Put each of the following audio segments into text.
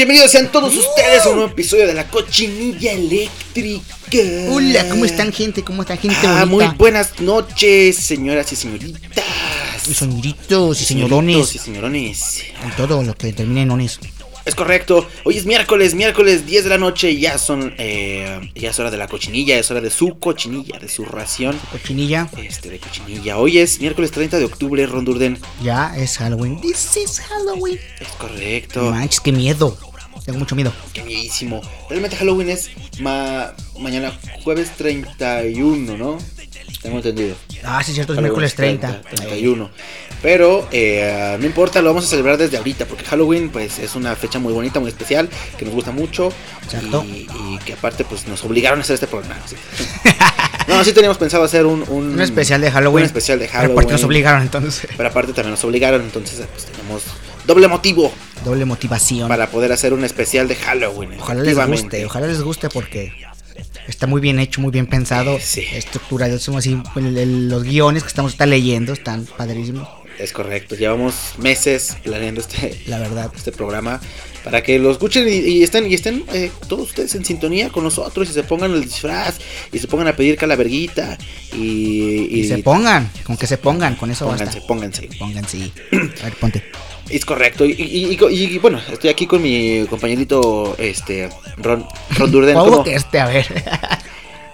Bienvenidos, sean todos ustedes a un nuevo episodio de la cochinilla eléctrica. Hola, ¿cómo están gente? ¿Cómo están gente Ah, muy buenas noches, señoras y señoritas. Y señoritos y señorones y señorones. y todo lo que termine en ones. Es correcto. Hoy es miércoles, miércoles 10 de la noche. Ya son, eh, ya es hora de la cochinilla, es hora de su cochinilla, de su ración. Cochinilla, Este, de cochinilla. Hoy es miércoles 30 de octubre, Rondurden. ya es Halloween. This is Halloween. Es correcto. manches, qué miedo. Tengo mucho miedo. Qué miedísimo. Realmente Halloween es ma- mañana jueves 31, ¿no? Tengo entendido. Ah, sí, cierto, es miércoles 30. 31. Pero eh, no importa, lo vamos a celebrar desde ahorita, porque Halloween pues es una fecha muy bonita, muy especial, que nos gusta mucho. Exacto. Y, y que aparte pues nos obligaron a hacer este programa. sí. no, sí teníamos pensado hacer un, un, Un especial de Halloween. Un especial de Pero Halloween. porque nos obligaron entonces. Pero aparte también nos obligaron, entonces pues tenemos doble motivo Doble motivación. para poder hacer un especial de Halloween. Ojalá les guste, ojalá les guste porque está muy bien hecho, muy bien pensado. Sí. Estructurado, somos así, el- el- los guiones que estamos está leyendo están padrísimos, Es correcto, llevamos meses planeando este, la verdad. este programa para que lo escuchen y, y estén, y estén eh, todos ustedes en sintonía con nosotros y se pongan el disfraz y se pongan a pedir calaverguita y, Y, se pongan, con que se pongan, con eso pónganse, basta. pónganse. Pónganse. A ver, ponte. Es correcto. Y, y- y- y- y, bueno, estoy aquí con mi compañerito este Ron, Ron Durden. ¿Cómo que este? A ver.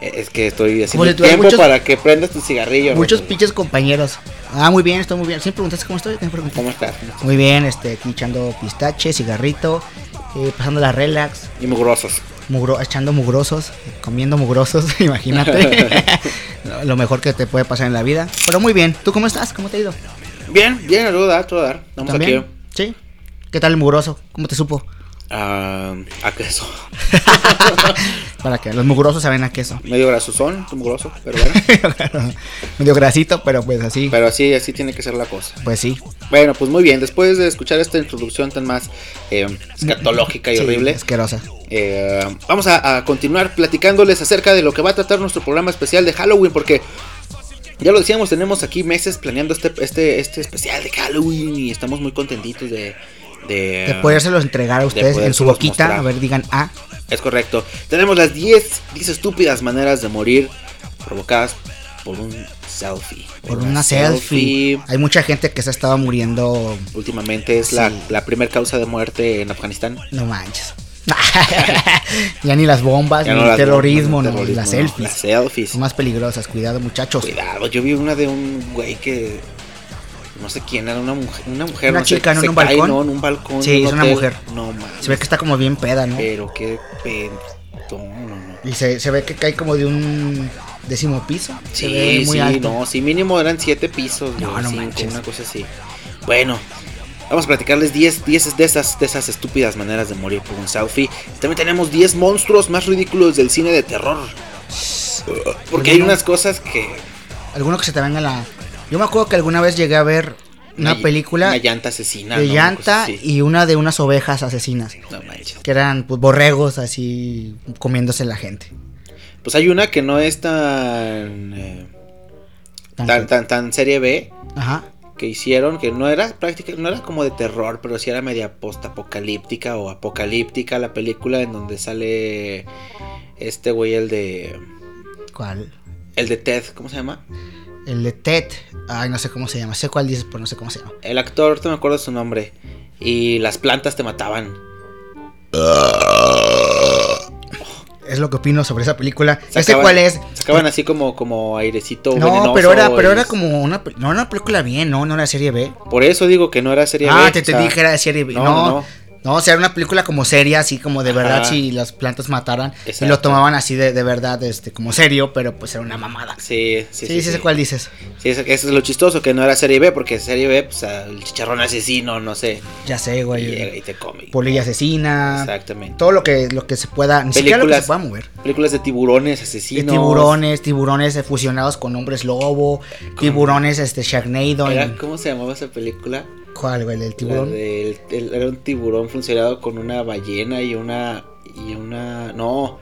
Es que estoy haciendo tiempo muchos- para que prendas tu cigarrillo. Muchos pinches compañeros. Ah, muy bien, estoy muy bien. ¿Siempre preguntaste cómo estoy? ¿Cómo estás? Muy bien, este, aquí echando pistache, cigarrito, eh, pasando la relax, Y mugrosos. mugro, echando mugrosos, comiendo mugrosos, imagínate. Lo- mejor que te puede pasar en la vida. Pero muy bien, ¿tú cómo estás? ¿Cómo te ha ido? Bien, bien, a todo dar, todo dar. Vamos ¿También? aquí ¿Sí? ¿Qué tal el mugroso? ¿Cómo te supo? A, a queso. Para que los mugrosos saben a queso. Medio grasosón, mugroso, pero bueno. Medio grasito, pero pues así. Pero así, así tiene que ser la cosa. Pues sí. Bueno, pues muy bien. Después de escuchar esta introducción tan más eh, escatológica y Sí, horrible, Asquerosa. eh, vamos a, a continuar platicándoles acerca de lo que va a tratar nuestro programa especial de Halloween, porque ya lo decíamos, tenemos aquí meses planeando este, este, este especial de Halloween y estamos muy contentitos de... De, De podérselos entregar a ustedes en su boquita. mostrar. A ver, digan ah. Es correcto. Tenemos las 10, 10 estúpidas maneras de morir provocadas por un selfie. Por una selfie. Hay mucha gente que se estaba muriendo. Últimamente es la, Sí. la primera causa de muerte en Afganistán. No manches. ya ni las bombas, Ya ni no el terrorismo, bombas, no, el las selfies. Las selfies. Son más peligrosas, cuidado muchachos. Cuidado, yo vi una de un güey que no sé quién era, una mujer, una mujer Una no sé, chica, ¿no? se en un cae, balcón. ¿no? en un balcón. Sí, un es una mujer. No mames. Se ve que está como bien peda, ¿no? Pero qué pedo, no, no. Y se, se ve que cae como de un décimo piso. se ve Sí, muy sí, alto. no, sí, mínimo eran siete pisos, No, no cinco, manches. una cosa así. Bueno, vamos a platicarles 10, 10 de esas, de esas estúpidas maneras de morir por un selfie. También tenemos 10 monstruos más ridículos del cine de terror. Porque hay unas cosas que... Alguno que se te venga la. Yo me acuerdo que alguna vez llegué a ver una, película Una llanta asesina. de llanta y una de unas ovejas asesinas. No manches. Que eran pues, borregos así comiéndose la gente. Pues hay una que no es tan... eh, tan, tan, tan serie B Ajá. que hicieron que no era práctica, no era como de terror, pero sí era media post-apocalíptica o apocalíptica la película en donde sale este güey el de ¿Cuál? el de Ted, ¿cómo se llama? El de Ted. Ay, no sé cómo se llama. Sé cuál dices, pero no sé cómo se llama. El actor, no me acuerdo su nombre. Y las plantas te mataban. Es lo que opino sobre esa película. Sacaban- cuál es. Sacaban así como como airecito No, venenoso pero era, pero era como una, no, una película bien, no, no era serie B. Por eso digo que no era serie ah, B, te, o te sea, dije era de serie B. no, No, no, no, No, o sea, era una película como seria, así como de verdad Ajá. si las plantas mataran. Y Exacto. lo tomaban así de, de verdad, este, como serio, pero pues era una mamada. Sí, sí, Sí, sí. cuál dices. Sí, eso, eso es lo chistoso, que no era serie B, porque serie B, pues el chicharrón asesino, no sé. Ya sé, Y llega güey. y te come. Polilla asesina. Exactamente. Todo lo que, lo que se pueda, ni siquiera lo que Películas- se pueda mover. Películas de tiburones De asesinos. tiburones, tiburones eh, fusionados con hombres lobo, tiburones este Sharknado. Era- ¿Cómo se llamaba esa película? ¿Cuál, güey? ¿El tiburón? del- el- era un tiburón funcionado con una ballena y una. Y una. No.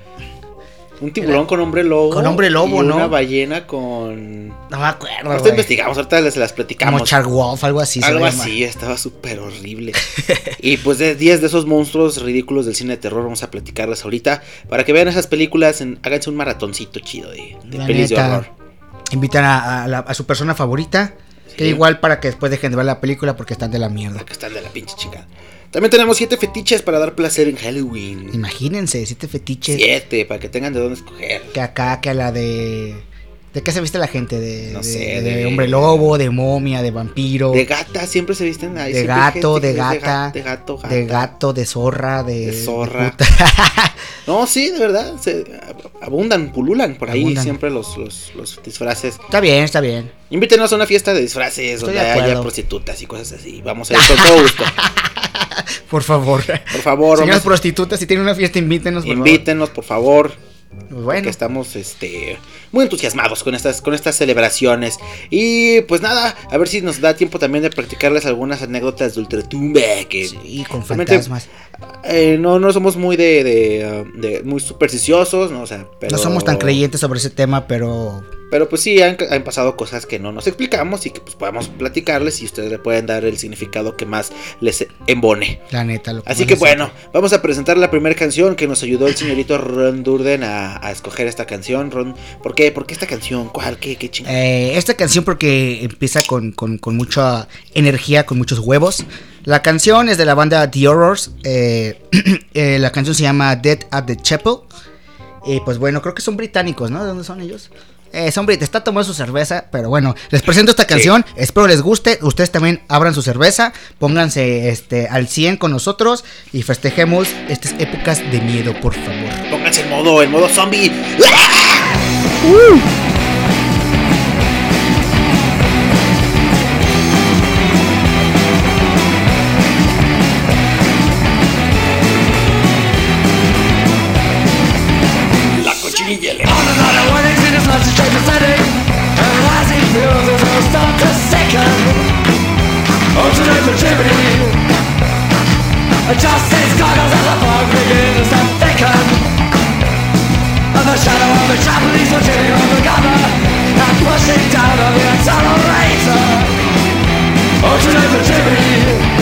Un tiburón Era- con hombre lobo. con hombre lobo, y ¿no? Una ballena con. No me acuerdo, Ahorita investigamos, ahorita les las platicamos. Como Shark Wolf, algo así. Algo así, estaba súper horrible. y pues de 10 de esos monstruos ridículos del cine de terror vamos a platicarles ahorita. Para que vean esas películas, en- háganse un maratoncito chido de, de pelis de horror. Invitan a, a la- a su persona favorita. Que Sí. igual para que después dejen de ver la película porque están de la mierda. Porque están de la pinche chica. También tenemos 7 fetiches para dar placer en Halloween. Imagínense, siete fetiches. 7, para que tengan de dónde escoger. Que acá, que a la de. ¿De qué se viste la gente? De, No de- sé, de, de- hombre lobo, de momia, de vampiro. De gata, siempre se visten ahí. de gato, de gata, De gato, gata. de gato, de zorra, de, De zorra. puta. No, sí, de verdad. Se abundan, pululan por ahí Abundan. siempre los, los, los disfraces. está bien, está bien. Invítenos a una fiesta de disfraces Estoy donde de haya prostitutas y cosas así. Vamos a ir con todo gusto. Por favor. Por favor, Señoras vamos, prostitutas, si tienen una fiesta, invítenos, por invítenos, por favor. Pues bueno, estamos este, muy entusiasmados con estas, con estas celebraciones. Y pues nada, a ver si nos da tiempo también de practicarles algunas anécdotas de ultratumba. Que sí, con fantasmas. eh, no, no somos muy de, de, de- muy supersticiosos, ¿no? O sea, pero, No somos tan creyentes sobre ese tema, pero Pero pues sí, han, han pasado cosas que no nos explicamos y que pues podemos platicarles y ustedes le pueden dar el significado que más les embone. la neta. Lo Así más que bueno, vamos a presentar la primera canción que nos ayudó el señorito Ron Durden a, a escoger esta canción. Ron, ¿por qué? ¿Por qué esta canción? ¿Cuál? ¿Qué, qué chingada? Eh, esta canción porque empieza con, con- con mucha energía, con muchos huevos. La canción es de la banda The Horrors. eh, eh, la canción se llama Dead at the Chapel. Y pues bueno, creo que son británicos, ¿no? ¿De dónde son ellos? Eh, son británicos, está tomando su cerveza, pero bueno, les presento esta canción, espero les guste, ustedes también abran su cerveza, pónganse este, al 100 con nosotros y festejemos estas épocas de miedo, por favor. Pónganse en modo, en modo zombie. La Motion activity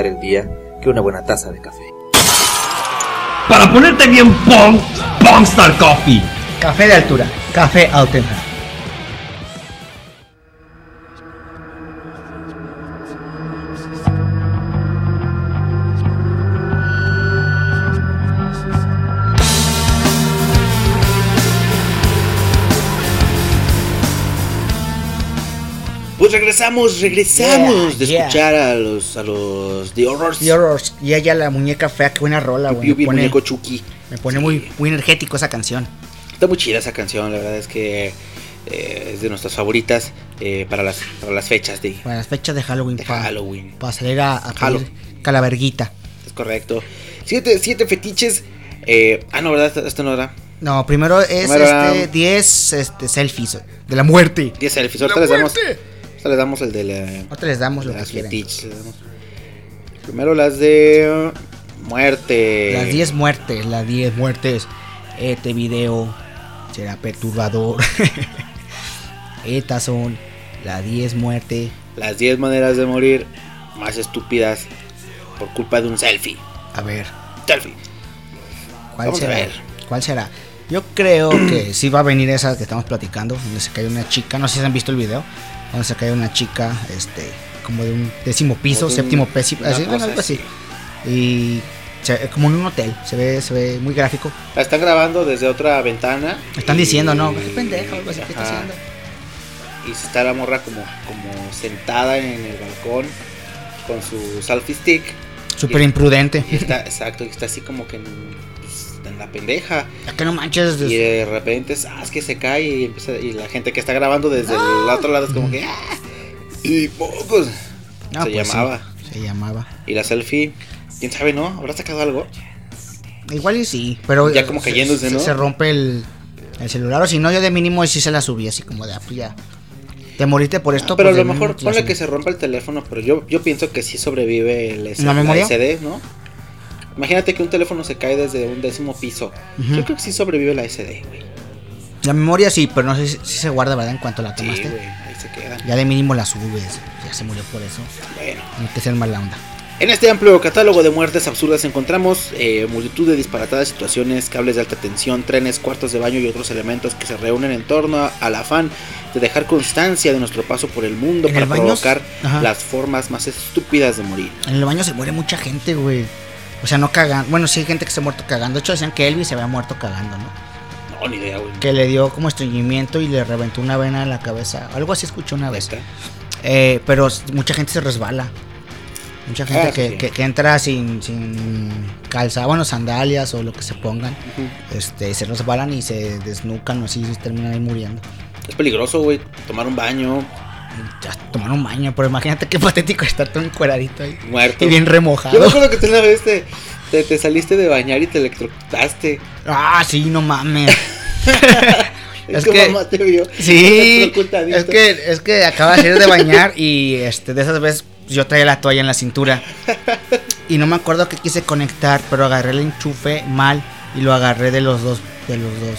el día que una buena taza de café. Para ponerte bien pong, Pongstar Coffee. Café de altura, café Altenham. Regresamos, regresamos Yeah, de yeah. escuchar a los a los The Horrors. The Horrors. Y ella la muñeca fea, qué buena rola, güey. Me pone, muñeco Chucky. me pone muy, muy energético esa canción. Está muy chida esa canción, la verdad es que eh, es de nuestras favoritas eh, para, las, para las fechas de, Para las fechas de Halloween. de Para Halloween. salir a, a Halo. pedir calaverguita. Es correcto. Siete, siete fetiches. eh, ah, no, ¿verdad? Esto, no era. No, primero es Primero era- este 10 este, selfies de la muerte. 10 selfies. Ahorita les damos, ahorita les damos el de la, Ahorita les damos lo que las quieren. fetiches. les damos. Primero las de muerte. Las 10 muertes, las 10 muertes. Este video será perturbador. Estas son las 10 muertes. Las 10 maneras de morir más estúpidas por culpa de un selfie. A ver, Selfie. ¿cuál Vamos a será? ver. ¿Cuál será? Yo creo que sí va a venir esa que estamos platicando, donde se cae una chica, no sé si han visto el video, donde se cae una chica, este, como de un décimo piso, un- séptimo piso, así, algo así. Y se- como en un hotel, se ve, se ve muy gráfico. La están grabando desde otra ventana. Están y- diciendo, ¿no? Qué pendeja, algo así, ¿qué está haciendo? Y está la morra como, como sentada en el balcón con su selfie stick. Súper imprudente. Y está, exacto, y está así como que en la pendeja. Que no manches. Y de repente, ah, es que se cae y empieza, y la gente que está grabando desde el otro lado es como que, ah, y pocos. No, se pues sí, llamaba. se llamaba. Y la selfie, quién sabe, ¿no? ¿Habrá sacado algo? Igual y sí, pero. Ya como se- cayéndose, se, ¿no? se rompe el, el celular, o si no, yo de mínimo sí se la subí, así como de, ah, pues ya. Te moriste por esto, Ah, pero pues a lo mejor ponle que se rompa el teléfono, pero yo, yo pienso que sí sobrevive el S- ¿La memoria? SD, ¿no? Imagínate que un teléfono se cae desde un décimo piso. Yo creo que sí sobrevive la SD, güey. La memoria sí, pero no sé si, si se guarda, ¿verdad? En cuanto la Sí, tomaste. güey, ahí se queda. ya de mínimo la subes. Ya se murió por eso. Bueno. No que ser mala onda. En este amplio catálogo de muertes absurdas encontramos eh, multitud de disparatadas situaciones, cables de alta tensión, trenes, cuartos de baño y otros elementos que se reúnen en torno a- al afán de dejar constancia de nuestro paso por el mundo ¿En para el provocar las formas más estúpidas de morir. En el baño se muere mucha gente, güey. O sea, no cagan. Bueno, sí hay gente que se ha muerto cagando. De hecho, decían que Elvis se había muerto cagando, ¿no? No, ni idea, güey. Que le dio como estreñimiento y le reventó una vena en la cabeza. Algo así escuché una vez. Eh, pero mucha gente se resbala. Mucha gente Ah, que, sí. que- que entra sin, sin calza, bueno, sandalias o lo que se pongan. Este, se resbalan y se desnucan o así y terminan ahí muriendo. Es peligroso, güey. Tomar un baño, Ya, tomar un baño, pero imagínate qué patético estar todo encueradito ahí. muerto. Y bien Yo me remojado. acuerdo que tú una vez te, te, te saliste de bañar y te electrocutaste. Ah, sí, no mames. Es Es que que- mamá te vio. Sí, es que, es que acaba de salir de bañar y este, de esas veces yo traía la toalla en la cintura. Y no me acuerdo que quise conectar, pero agarré el enchufe mal y lo agarré de los dos, de los dos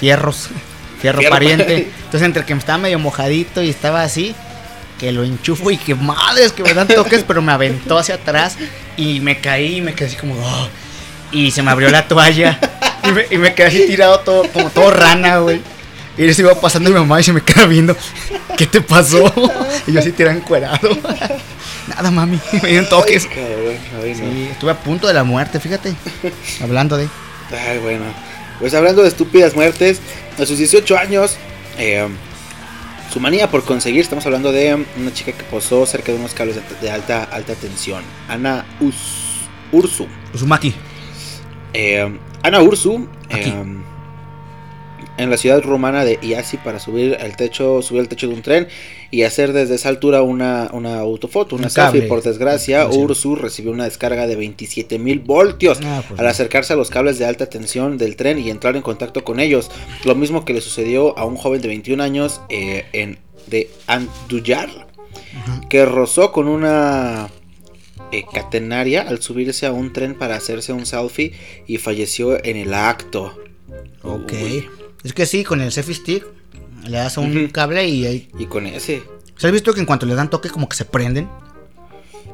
fierros, fierro, Fierro pariente. Entonces entre que estaba medio mojadito y estaba así, que lo enchufo y que madres que me dan toques, pero me aventó hacia atrás y me caí y me quedé así como, "Oh", y se me abrió la toalla y me, y me quedé así tirado todo, como todo rana, güey. Y les iba pasando mi mamá y se me queda viendo, ¿qué te pasó? Y yo así tirado encuerado. Nada, mami, me dieron toques. Ay, cabrón, ay, no. Sí, estuve a punto de la muerte, fíjate. Hablando de. Ay, bueno. Pues hablando de estúpidas muertes, a sus 18 años, eh, su manía por conseguir, estamos hablando de una chica que posó cerca de unos cables de, alta, alta tensión. Ana Us- Ursu. Uzumaki. Eh, Ana Ursu, eh, en la ciudad rumana de Iasi para subir al techo, subir al techo de un tren y hacer desde esa altura una, una autofoto, una Un selfie. Por desgracia. Ursu recibió una descarga de 27 mil voltios Ah, pues al acercarse a los cables de alta tensión del tren y entrar en contacto con ellos. Lo mismo que le sucedió a un joven de 21 años eh, en, de Anduyar, que rozó con una eh, catenaria al subirse a un tren para hacerse un selfie y falleció en el acto. Ok. Uy, Es que sí, con el selfie stick le das a un cable y ahí. y con ese. ¿Se has visto que en cuanto le dan toque como que se prenden?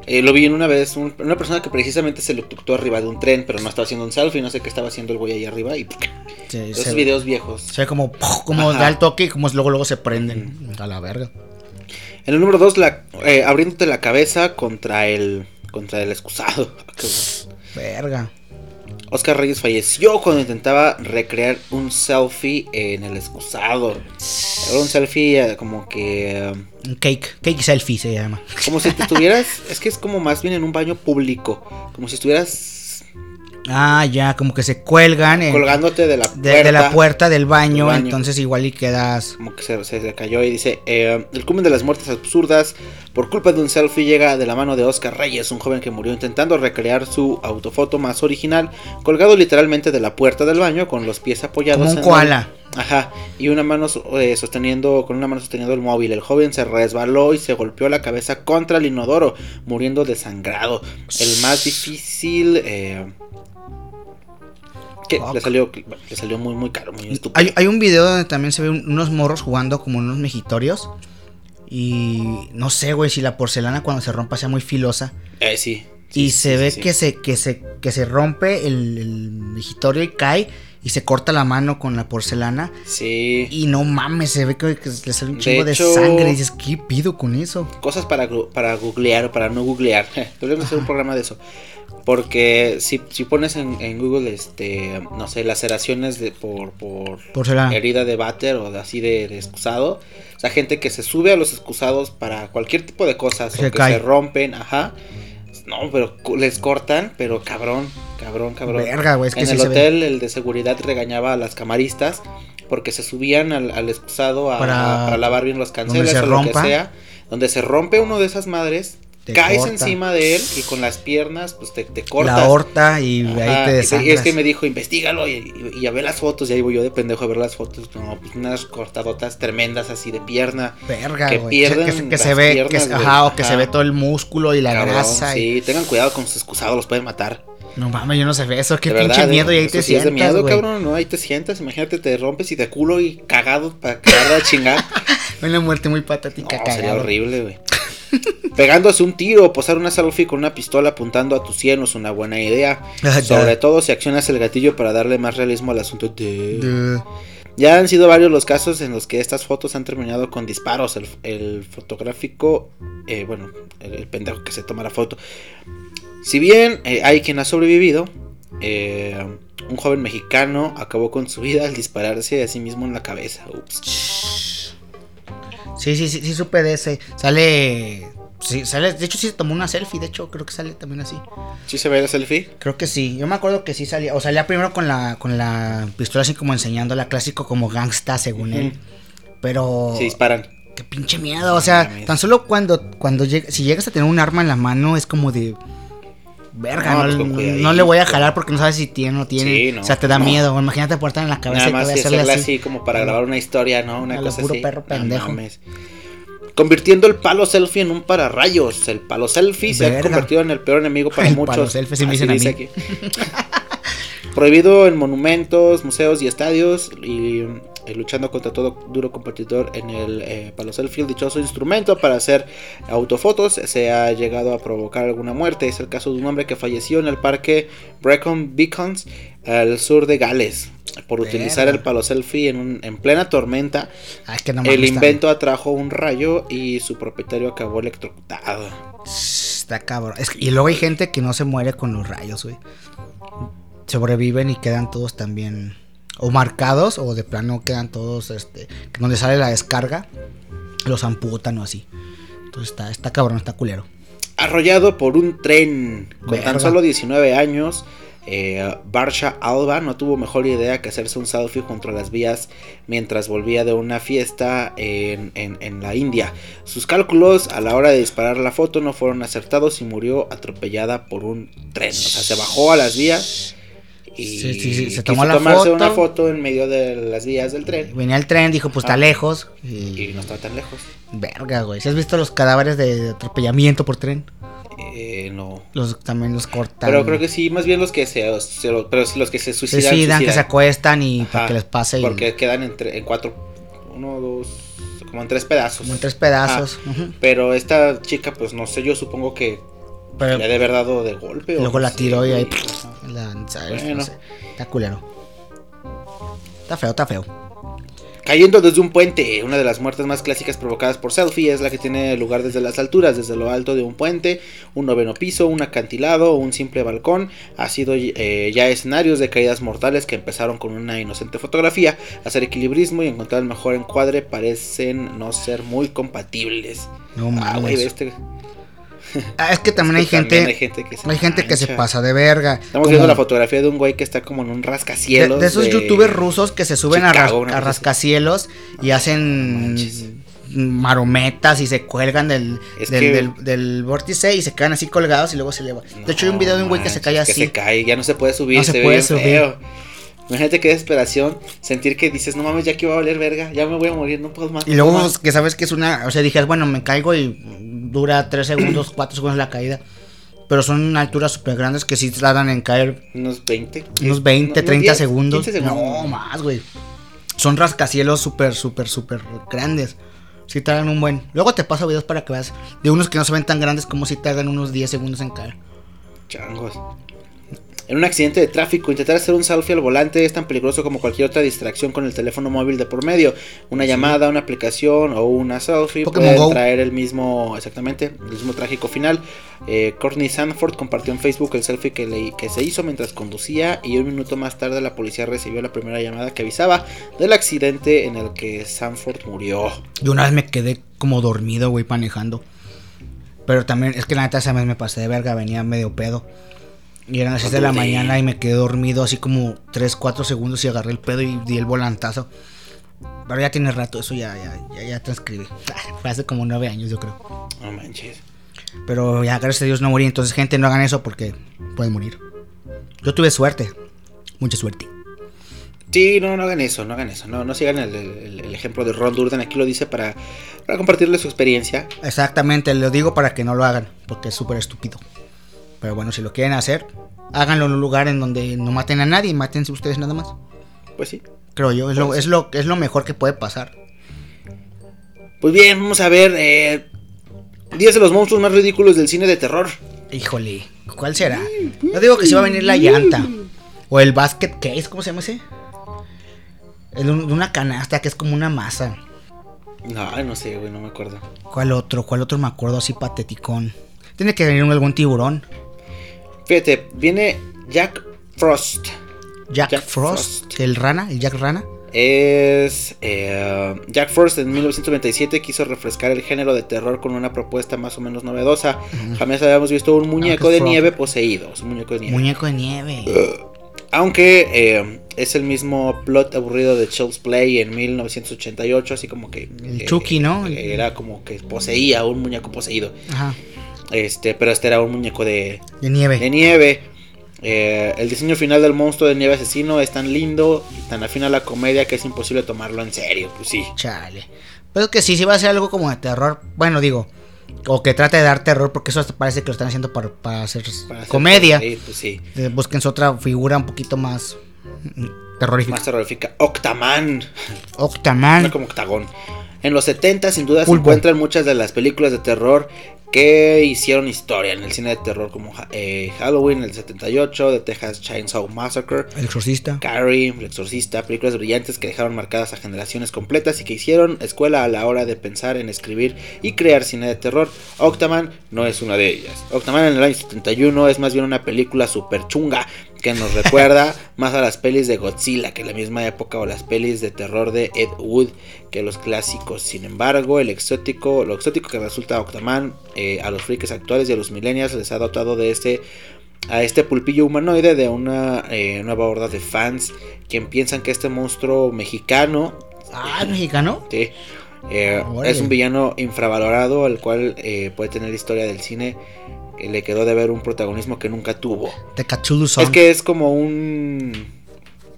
Eh, lo vi en una vez, un- una persona que precisamente se electrocutó arriba de un tren, pero no estaba haciendo un selfie, no sé qué estaba haciendo el güey ahí arriba y Se, esos se- videos viejos. se ve como, como Ajá. da el toque y como luego, luego se prenden. A la verga. En el número 2, la, eh, abriéndote la cabeza contra el, contra el excusado. Verga. Oscar Reyes falleció cuando intentaba recrear un selfie en el excusado. Era un selfie eh, como que... eh, Un cake. Cake selfie se llama. como si te estuvieras... es que es como más bien en un baño público. Como si estuvieras Ah, ya, como que se cuelgan en- colgándote de la puerta. de la puerta del baño, entonces igual y quedas... Como que se, se- se cayó y dice, eh, el culmen de las muertes absurdas por culpa de un selfie llega de la mano de Oscar Reyes, un joven que murió intentando recrear su autofoto más original, colgado literalmente de la puerta del baño con los pies apoyados Como un en koala. el- Ajá, y una mano eh, sosteniendo, con una mano sosteniendo el móvil. El joven se resbaló y se golpeó la cabeza contra el inodoro, muriendo desangrado. El más difícil... Eh, que Fuck. le salió, le salió muy, muy caro, muy estúpido. Hay, hay un video donde también se ve un- unos morros jugando como unos mejitorios. Y no sé, güey, si la porcelana cuando se rompa sea muy filosa. Eh, sí. y se sí, ve sí, que se, que se, que se rompe el, el mejitorio y cae. Y se corta la mano con la porcelana. Sí. Y no mames, se ve que, le sale un chingo de, hecho- sangre. Y dices, ¿qué pido con eso? Cosas para, para googlear o para no googlear. Deberíamos hacer un programa de eso. Porque si, si pones en, en Google, este, no sé, laceraciones de, por, por Porcelana. herida de váter o de, así de, de excusado. O sea, gente que se sube a los excusados para cualquier tipo de cosas. Se o que cae. se rompen, ajá. No, pero les cortan, pero cabrón, cabrón, cabrón. Verga, güey, es que en sí el se ve. hotel, el de seguridad regañaba a las camaristas porque se subían al, al excusado a, Para- lavar bien los canceles o lo que sea. Donde se rompe uno de esas madres, Te caes corta. encima de él y con las piernas, pues te, te cortas. La horta y Ajá, ahí te desangras. y es que me dijo, investigalo y, a ver las fotos. Y ahí voy yo de pendejo a ver las fotos. No, pues unas cortadotas tremendas así de pierna. Verga, que güey. pierden que, se- que se las ve, que, piernas, ajá, o que Ajá. se ve todo el músculo y la Cabrón, grasa. y- Sí, tengan cuidado con sus excusados, los pueden matar. No mames, yo no sé eso. Qué De pinche verdad, miedo y ahí te sí es sientas, de miedo, güey. cabrón, no, ahí te sientas, imagínate te rompes y te culo y cagado para cagar a chingar. Una muerte muy No, patética, sería horrible, güey. Pegándose un tiro, posar una selfie con una pistola apuntando a tu sien no es una buena idea. Ah. Sobre todo si accionas el gatillo para darle más realismo al asunto de... De- Ya han sido varios los casos en los que estas fotos han terminado con disparos. El, el fotográfico, eh, bueno, el, el pendejo que se toma la foto. Si bien eh, hay quien ha sobrevivido, eh, un joven mexicano acabó con su vida al dispararse a sí mismo en la cabeza. Ups. Sí, sí, sí, sí supe de ese. Sale. Sí, sale. De hecho, sí se tomó una selfie. De hecho, creo que sale también así. ¿Sí se ve la selfie? Creo que sí. Yo me acuerdo que sí salía. O salía primero con la, con la pistola así como enseñando la clásico como gangsta, según él. Pero. Se disparan. Qué pinche miedo. O sea, tan solo cuando, cuando lleg- si llegas a tener un arma en la mano, es como de. Verga, No, no, no- le voy a jalar porque no sabes si tiene o no tiene. Sí, no. o sea, te da miedo. Imagínate portar en la cabeza Nada y más a que hacerle hacerla así. así como para grabar una historia, ¿no? Una A lo cosa puro así. perro pendejo. Convirtiendo el palo selfie en un pararrayos. El palo selfie se ha convertido en el peor enemigo para El muchos. palo selfie, sí me a mí. aquí. Prohibido en monumentos, museos y estadios. Y eh, luchando contra todo duro competidor en el eh, palo selfie. El dichoso instrumento para hacer autofotos se ha llegado a provocar alguna muerte. Es el caso de un hombre que falleció en el parque Brecon Beacons al sur de Gales. Por utilizar el palo selfie en, un- en plena tormenta. Que no El invento atrajo un rayo y su propietario acabó electrocutado. Está cabrón. Es que- y luego hay gente que no se muere con los rayos, güey. Sobreviven y quedan todos también. O marcados, o de plano quedan todos, este. Donde sale la descarga, los amputan o así. Entonces está, está cabrón, está culero. Arrollado por un tren con Verga. tan solo 19 años. eh, Barsha Alba no tuvo mejor idea que hacerse un selfie junto a las vías mientras volvía de una fiesta en, en- en la India. Sus cálculos a la hora de disparar la foto no fueron acertados y murió atropellada por un tren. O sea, se bajó a las vías y Sí, sí, sí, se tomó la foto. una foto en medio de las vías del tren Venía el tren, dijo, pues está Ah. lejos. Y... y no estaba tan lejos. Verga, güey. ¿Si has visto los cadáveres de atropellamiento por tren? Eh, no. Los también los cortan. Pero creo que sí, más bien los que se, se- pero sí los que se se suicidan. suicidan, que se suicidan. acuestan y para que les pase. y- Porque quedan en, en cuatro, uno, dos, como en tres pedazos. Como en tres pedazos. Ajá. Pero esta chica, pues no sé, yo supongo que Pero le ha de haber dado de golpe. luego la tiró y ahí. la- ¿sabes? Bueno. No sé. Está culero. Está feo, está feo. Cayendo desde un puente, una de las muertes más clásicas provocadas por selfie es la que tiene lugar desde las alturas, desde lo alto de un puente, un noveno piso, un acantilado o un simple balcón. Ha sido eh, ya escenarios de caídas mortales que empezaron con una inocente fotografía. Hacer equilibrismo y encontrar el mejor encuadre parecen no ser muy compatibles. No Ah, mames. ve este. Ah, es que también hay Es que también gente, hay gente que se hay gente que se mancha. pasa de verga. Estamos viendo como- la fotografía de verga. Estamos como viendo la fotografía de un güey que está como en un rascacielos. de esos youtubers rusos que se suben a, ras- rascacielos y hacen Manches. marometas y se cuelgan del, del, que- del- del vórtice y se quedan así colgados y luego se eleva. de hecho, hay un video de un güey que se cae así. Que se cae, ya no se puede subir, No se se, puede subir. feo. Imagínate qué desesperación sentir que dices, no mames, ya que va a valer verga, ya me voy a morir, no puedo más. Y no luego pues, que sabes que es una, o sea, dije, bueno, me caigo y dura 3 segundos, 4 segundos la caída. Pero son alturas súper grandes que sí tardan en caer más". Unos 20. unos 20, unos 30 10, segundos. 15 segundos. No, más, güey. Son rascacielos súper, súper, súper grandes. Sí tardan un buen. Luego te paso videos para que veas de unos que no se ven tan grandes como si tardan unos 10 segundos en caer. Changos. En un accidente de tráfico, intentar hacer un selfie al volante es tan peligroso como cualquier otra distracción con el teléfono móvil de por medio. Una llamada, una aplicación o una selfie pueden Go. traer el mismo, exactamente, el mismo trágico final. Eh, Courtney Sanford compartió en Facebook el selfie que, le- que se hizo mientras conducía y un minuto más tarde la policía recibió la primera llamada que avisaba del accidente en el que Sanford murió. Yo una vez me quedé como dormido, güey, manejando. Pero también, es que la neta esa vez me pasé de verga, venía medio pedo. Y eran las 6 de la mañana y me quedé dormido así como 3, 4 segundos y agarré el pedo y di el volantazo. Pero ya tiene rato, eso ya, ya, ya, ya transcribí. Fue hace como 9 años, yo creo. No manches. Pero ya, gracias a Dios no morí. Entonces, gente, no hagan eso porque pueden morir. Yo tuve suerte. Mucha suerte. Sí, no, no hagan eso, no hagan eso. No, no sigan el, el- el ejemplo de Ron Durden. Aquí lo dice para, para compartirles su experiencia. Exactamente, lo digo para que no lo hagan. Porque es súper estúpido. Pero bueno, si lo quieren hacer, háganlo en un lugar en donde no maten a nadie. Mátense ustedes nada más. Pues sí. Creo yo. Es lo, es lo, es lo mejor que puede pasar. Pues bien, vamos a ver. Eh, 10 de los monstruos más ridículos del cine de terror. Híjole, ¿cuál será? Yo digo que sí va a venir la llanta. O el basket case, ¿cómo se llama ese? El de un- de una canasta que es como una masa. No, no sé, güey, no me acuerdo. ¿Cuál otro? ¿Cuál otro me acuerdo así pateticón? Tiene que venir algún tiburón. Fíjate, viene Jack Frost. Jack, Jack Frost, Frost. el rana, el Jack Rana. Es. eh, Jack Frost en 1997 quiso refrescar el género de terror con una propuesta más o menos novedosa. Jamás habíamos visto un muñeco Jack de Frost. nieve poseído. Es un muñeco de nieve. Muñeco de nieve. Aunque eh, es el mismo plot aburrido de Child's Play en 1988, así como que... El eh, Chucky, ¿no? Era como que poseía un muñeco poseído. Ajá. Este, pero este era un muñeco de, De nieve. de nieve. Eh, el diseño final del monstruo de nieve asesino es tan lindo y tan afín a la comedia que es imposible tomarlo en serio. Pues sí. Chale. Pero que sí, sí va a ser algo como de terror. Bueno, digo. O que trate de dar terror, porque eso hasta parece que lo están haciendo para, para hacer Para hacer comedia. reír, pues sí. Eh, Búsquense otra figura un poquito más mm, terrorífica. Más terrorífica. Octaman. Octaman. No como octagón. En los 70 sin duda se encuentran muchas de las películas de terror que hicieron historia en el cine de terror como eh, Halloween el 78, The Texas Chainsaw Massacre, El exorcista. Carrie, El Exorcista, películas brillantes que dejaron marcadas a generaciones completas y que hicieron escuela a la hora de pensar en escribir y crear cine de terror. Octaman no es una de ellas. Octaman en el año 71 es más bien una película super chunga que nos recuerda más a las pelis de Godzilla que en la misma época o las pelis de terror de Ed Wood que los clásicos. Sin embargo, el exótico, lo exótico que resulta Octaman eh, a los freaks actuales y a los millennials les ha dotado de este a este pulpillo humanoide de una eh, nueva horda de fans quien piensan que este monstruo mexicano Ah, ¿es mexicano. sí, eh, es un villano infravalorado al cual eh, puede tener historia del cine le quedó de ver un protagonismo que nunca tuvo. De Cthulhu. Es que es como un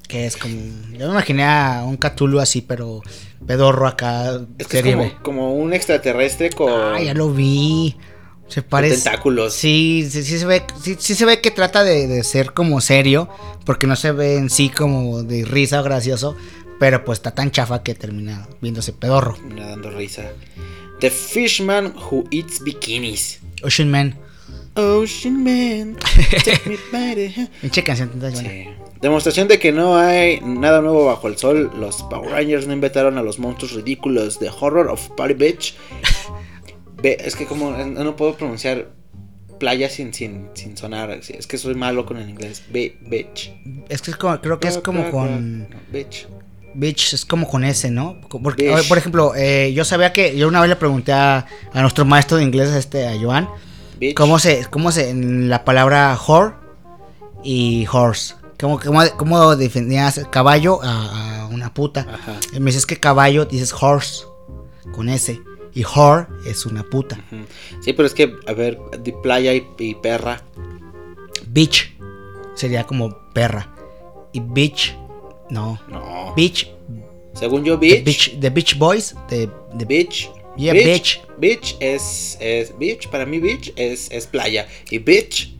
Que es como. Yo me imaginé a un Cthulhu así, pero pedorro acá. es, que es serie como, como un extraterrestre con, Ah, ya lo vi. Se parece. tentáculos. Sí, sí, sí se ve, sí, sí se ve que trata de, de ser como serio, porque no se ve en sí como de risa o gracioso, pero pues está tan chafa que termina viéndose pedorro. Termina dando risa. The Fishman Who Eats Bikinis. Ocean Man, Ocean Man, take me by the pinche canción tan buena. Sí. Demostración de que no hay nada nuevo bajo el sol. Los Power Rangers no inventaron a los monstruos ridículos de Horror of Party Beach. Es que como eh, no puedo pronunciar playa sin, sin, sin sonar. Es que soy malo con el inglés. Be, beach. Es que es como, creo que es como con beach. Bitch, es como con ese, ¿no? Porque, ver, por ejemplo, eh, yo sabía que yo una vez le pregunté a, a nuestro maestro de inglés, este, a Joan, Bitch. ¿Cómo se, cómo se, en la palabra whore y horse? ¿Cómo, cómo, cómo definías caballo a, a una puta? Ajá. Y Me dices que caballo dices horse con S y whore es una puta. Sí, pero es que, a ver, de playa y, y perra. Bitch sería como perra y bitch no. No. Bitch, Según yo, the bitch. the bitch boys, the, the Bitch. Yeah, bitch. Bitch es, es. Bitch, para mí, bitch es, es playa. Y bitch.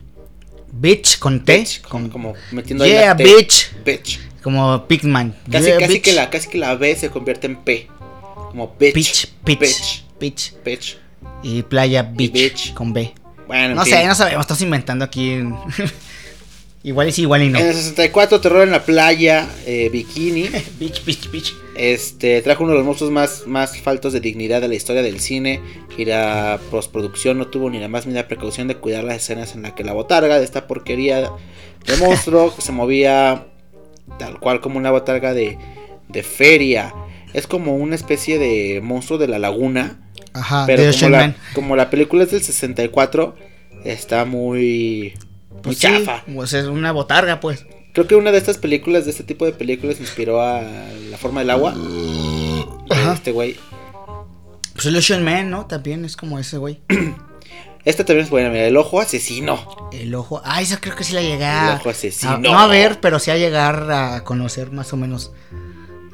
bitch con T, con- como, metiendo ahí yeah, la T. bitch, Bitch. como Pigman. Casi, Yeah, casi, que la, casi que la B se convierte en P. Como bitch. Pitch, pitch, Bitch. pitch. Bitch. Y playa beach, bitch. con B. Bueno, en No sé, no sabemos, estás inventando aquí. igual y sí, igual y no. En el 64, Terror en la playa, eh, Bikini. Bitch, bitch, bitch. Este trajo uno de los monstruos más, más faltos de dignidad de la historia del cine. Y la postproducción no tuvo ni la más mínima precaución de cuidar las escenas en las que la botarga de esta porquería de monstruo que se movía tal cual como una botarga de, de feria. Es como una especie de monstruo de la laguna. Ajá, Pero como la, Man. como la película es del 64, está muy Pues sí, chafa. pues es una botarga, pues. Creo que una de estas películas, de este tipo de películas, inspiró a La forma del agua. Ajá. Este güey. Pues el Ocean Man, ¿no? También es como ese güey. Esta también es buena, mira, El ojo asesino. El ojo. Ah, esa creo que sí la llegué a. El ojo asesino. a- no a ver, pero sí a llegar a conocer más o menos.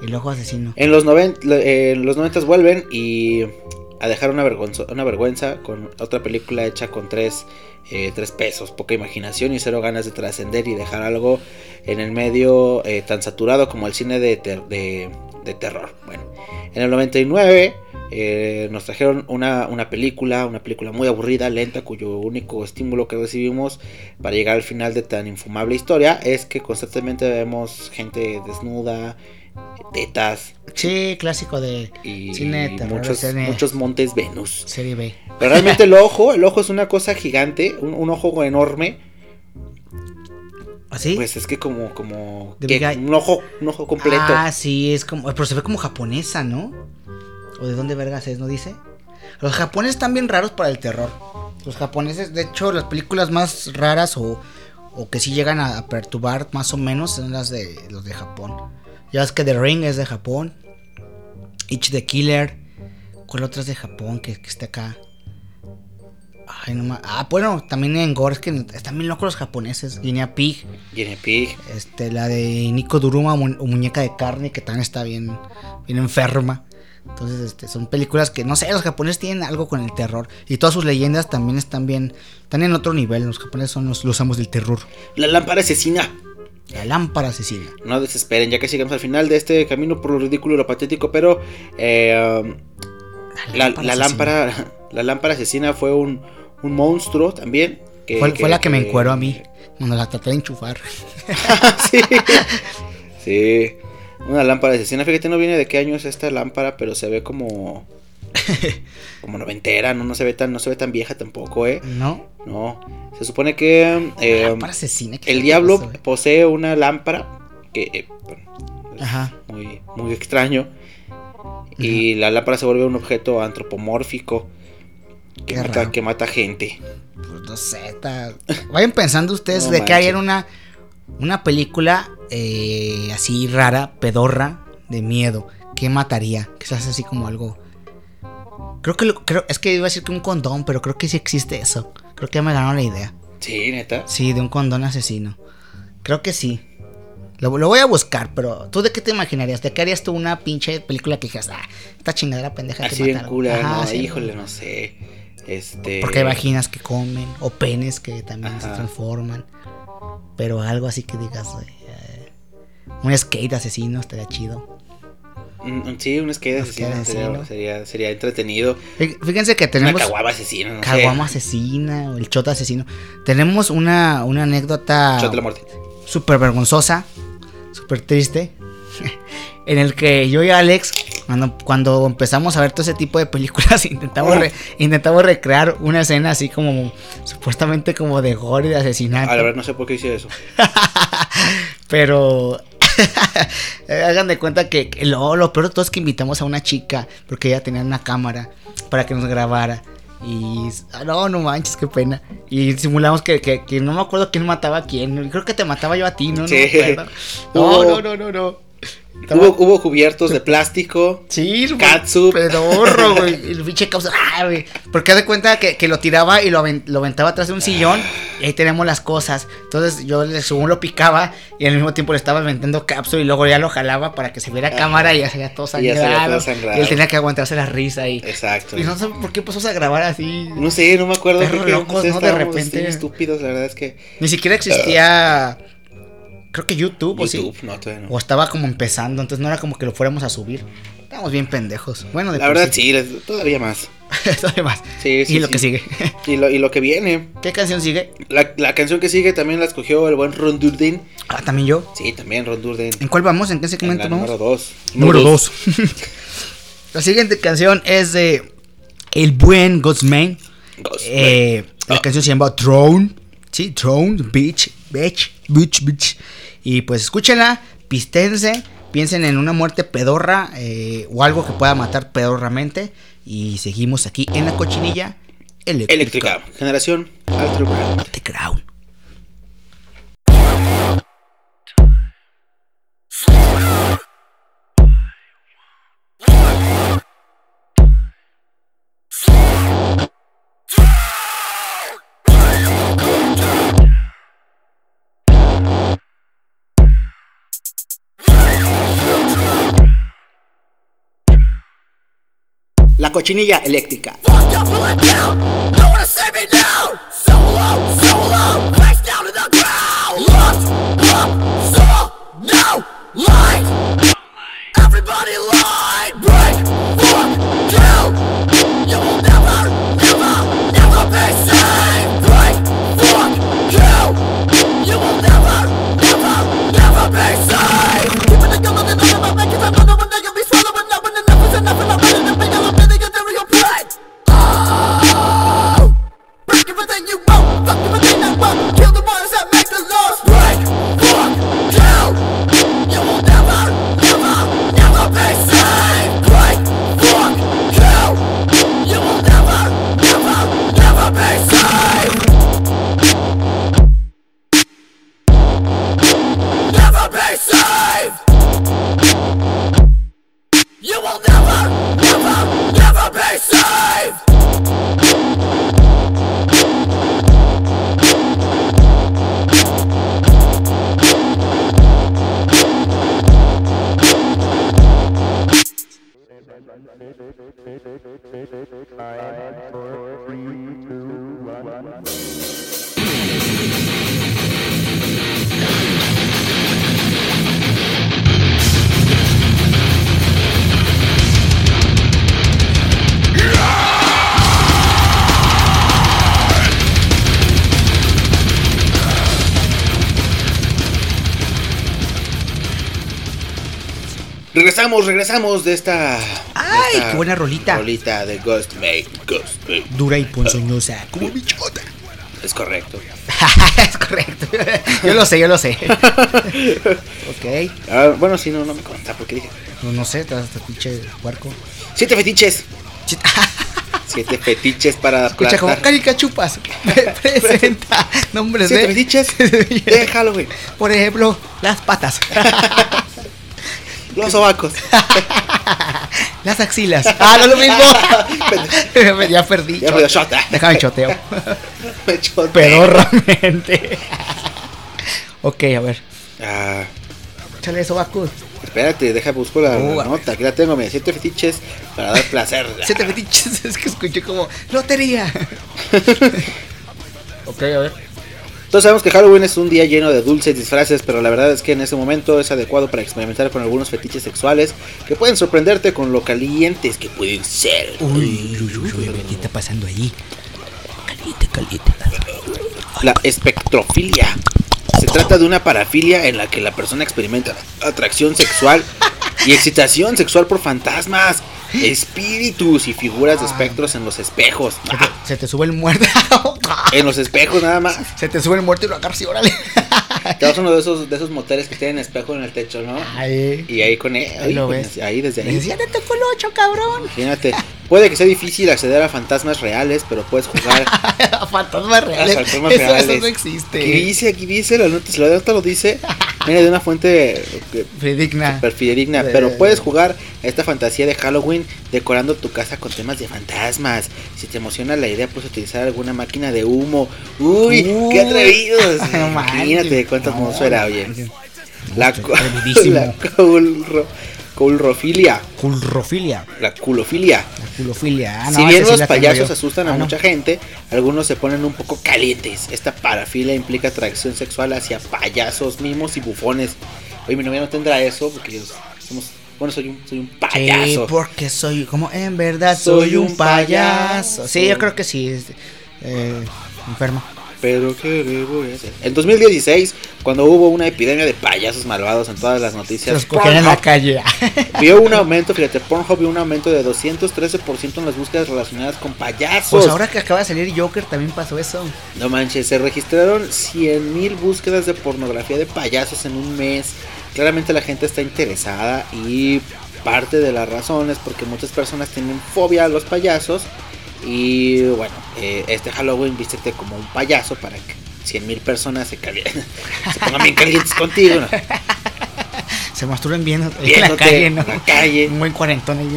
El ojo asesino. En los, noven, en los 90 vuelven y a dejar una, vergonzo- una vergüenza con otra película hecha con tres, eh, tres pesos, poca imaginación y cero ganas de trascender y dejar algo en el medio eh, tan saturado como el cine de, ter- de- de terror. Bueno, en el 99 eh, nos trajeron una, una película, una película muy aburrida, lenta, cuyo único estímulo que recibimos para llegar al final de tan infumable historia es que constantemente vemos gente desnuda, tetas, Sí, clásico de y cine de muchos, muchos montes Venus. Serie B. Pero realmente el ojo, el ojo es una cosa gigante, un, un ojo enorme. ¿Así? Pues es que como, como que un ojo, un ojo completo. Ah, sí, es como. Pero se ve como japonesa, ¿no? ¿O de dónde vergas es, no dice? Los japoneses están bien raros para el terror. Los japoneses, de hecho, las películas más raras o, o que sí llegan a, a perturbar más o menos son las de los de Japón. Ya ves que The Ring es de Japón. Itch the Killer. ¿Cuál otra es de Japón que, que esté acá? Ay, no ma- Ah, bueno, también en Gore es que están bien locos los japoneses. Guinea Pig. Guinea Pig. Este, la de Nico Duruma mu- o Muñeca de Carne, que también está bien, bien enferma. Entonces, este, son películas que, no sé, los japoneses tienen algo con el terror. Y todas sus leyendas también están bien, están en otro nivel. Los japoneses son los, los amos del terror. La lámpara asesina. La lámpara asesina. No desesperen, ya que llegamos al final de este camino por lo ridículo y lo patético, pero eh, um, la, lámpara, la lámpara asesina fue un, un monstruo también. que- Fue, fue la que me encueró a mí, cuando la traté de enchufar. sí. Sí. Una lámpara asesina. Fíjate, no viene de qué año es esta lámpara, pero se ve como. como noventera, no, no se ve tan, no se ve tan vieja tampoco, eh. ¿No? No. Se supone que eh, lámpara asesina. ¿qué el diablo güey? posee una lámpara que eh, bueno, es Ajá. muy, muy extraño. Y la lámpara se vuelve un objeto antropomórfico que, Qué mata, que mata gente. Pues no sé, está- Vayan pensando ustedes No de que hayan una, una película eh, así rara, pedorra, de miedo. ¿Qué mataría? Que se hace así como algo. Creo que lo- creo, es que iba a decir que un condón, pero creo que sí existe eso. Creo que ya me ganó la idea. Sí, neta. Sí, de un condón asesino. Creo que sí. Lo, lo voy a buscar, pero ¿tú de qué te imaginarías? ¿De qué harías tú una pinche película que dijeras, ah, esta chingadera pendeja que Así bien mataron"? cura, Ajá, no, sí. híjole, no sé. Este. Porque hay vaginas que comen, o penes que también se transforman. Pero algo así que digas, eh, un skate asesino estaría chido. Sí, un skate asesino, sería, sería, sería entretenido. Fí- Fíjense que Una tenemos caguama asesina, no caguama asesina o el chota asesino. Tenemos una, una anécdota sé. De la muerte. súper vergonzosa, súper triste, en el que yo y Alex, cuando, cuando empezamos a ver todo ese tipo de películas, intentamos, re- intentamos recrear una escena así como supuestamente como de gore y de asesinato. A la verdad, no sé por qué hice eso. Pero hagan de cuenta que, lo, lo peor de todo es que invitamos a una chica, porque ella tenía una cámara para que nos grabara. Y ah, no, no manches, qué pena. Y simulamos que, que, que no me acuerdo quién mataba a quién. Creo que te mataba yo a ti, ¿no? No, Sí. no, no, no, no. Hubo, hubo cubiertos de plástico. Sí, Catsup. pedorro, güey. El pinche causa. Ah, güey. Porque de cuenta que, que lo tiraba y lo, lo aventaba atrás de un sillón. Y ahí tenemos las cosas. Entonces yo le- según lo picaba y al mismo tiempo le estaba aventando cápsula y luego ya lo jalaba para que se viera cámara y ya se veía todo Y ya se veía todo sangrado. Y él tenía que aguantarse la risa y. Exacto. Y no sé por qué puso a grabar así. No sé, no me acuerdo. Locos, ustedes ¿no? De repente. estúpidos, la verdad es que. Ni siquiera existía. Creo que YouTube, o sí. YouTube, no, todavía no. O estaba como empezando, entonces no era como que lo fuéramos a subir. Estábamos bien pendejos. Bueno, de La verdad, sí, todavía más. Todavía más. Sí, sí, y lo sí. que sigue. Y lo, y lo que viene. ¿Qué canción sigue? La, la canción que sigue también la escogió el buen Ron Durden. Ah, también yo. Sí, también Ron Durden. ¿En cuál vamos? ¿En qué En segmento la vamos? número 2. Número 2. la siguiente canción es de El buen Godsmain. Eh, la Ah. canción se llama Throne. Sí, Throne, Beach, Beach, Beach, Beach. Y pues escúchenla, pistense, piensen en una muerte pedorra eh, o algo que pueda matar pedorramente. Y seguimos aquí en la cochinilla eléctrica. Eléctrica. Generación Alter Ground. La cochinilla eléctrica. Fucked up, You will never, never, never be safe. six, six, six, nine, four, three, two, one. Regresamos, regresamos de esta. de ¡Ay, esta qué buena rolita! Rolita de Ghost Mate. Ghost Mate. Dura y ponzoñosa, como bichota. Es correcto. es correcto. Yo lo sé, yo lo sé. ok. Ah, bueno, sí, no, no me conta porque dije. No, no sé, te este pinche puerco. Siete fetiches. Siete fetiches para Escucha como aplastar. Caricachupas. Presenta nombres Siete de. fetiches de Halloween. Por ejemplo, las patas. Los sobacos. las axilas. Ah, no es lo mismo. ya perdí. Ya shot. ah. Déjame choteo. Me choteé. Pedorramente. ok, a ver. Ah, Échale eso, Bacus. espérate, deja busco la, Uh, la nota. Aquí la tengo, mira. Siete fetiches para dar placer. Siete fetiches. Es que escuché como lotería. ok, a ver. Todos sabemos que Halloween es un día lleno de dulces disfraces, pero la verdad es que en ese momento es adecuado para experimentar con algunos fetiches sexuales que pueden sorprenderte con lo calientes que pueden ser. Uy, uy, uy, uy, ¿qué está pasando ahí? Caliente, caliente. La espectrofilia. Se trata de una parafilia en la que la persona experimenta atracción sexual y excitación sexual por fantasmas, espíritus y figuras de espectros en los espejos. Se te, se te sube el muerto. En los espejos nada más. se te sube el muerto y lo agarras y órale. Te vas a uno de esos, de esos moteles que tienen espejo en el techo, ¿no? Ahí. Y ahí con él. Ahí lo con- ves. Ahí, desde ahí. dices, ya te tocó el 8, cabrón. Imagínate. Puede que sea difícil acceder a fantasmas reales, pero puedes jugar. Fantasmas reales. fantasmas eso, eso reales. no existe. Aquí dice, aquí dice, la nota, si la nota lo dice. Viene de una fuente Fidedigna. super fidedigna, pero puedes jugar esta fantasía de Halloween decorando tu casa con temas de fantasmas. Si te emociona la idea, puedes utilizar alguna máquina de humo. Uy, Uy. qué atrevidos. Imagínate cuánta atmósfera, oye. La, la culro- culrofilia, Culrofilia. la culofilia. La culofilia. Ah, si no, bien esa sí los payasos asustan a Ah, no. mucha gente, algunos se ponen un poco calientes. Esta parafilia implica atracción sexual hacia payasos, mimos y bufones. Oye, mi novia no tendrá eso porque yo somos, bueno, soy un, soy un Sí, payaso. porque soy, como en verdad soy, Soy un payaso. payaso. Sí, yo creo que sí. eh, enfermo. Pero ¿qué le voy a hacer? En 2016, cuando hubo una epidemia de payasos malvados en todas las Se noticias, cogían en la calle. vio un aumento, fíjate, Pornhub vio un aumento de 213% en las búsquedas relacionadas con payasos. Pues ahora que acaba de salir Joker también pasó eso. No manches, se registraron 100.000 búsquedas de pornografía de payasos en un mes. Claramente la gente está interesada y parte de la razón es porque muchas personas tienen fobia a los payasos. Y bueno, eh, este Halloween vístete como un payaso para que 100.000 personas se, se pongan bien calientes contigo. ¿no? Se masturban viendo en la Viéndote calle, ¿no? en la calle. Un buen cuarentón ahí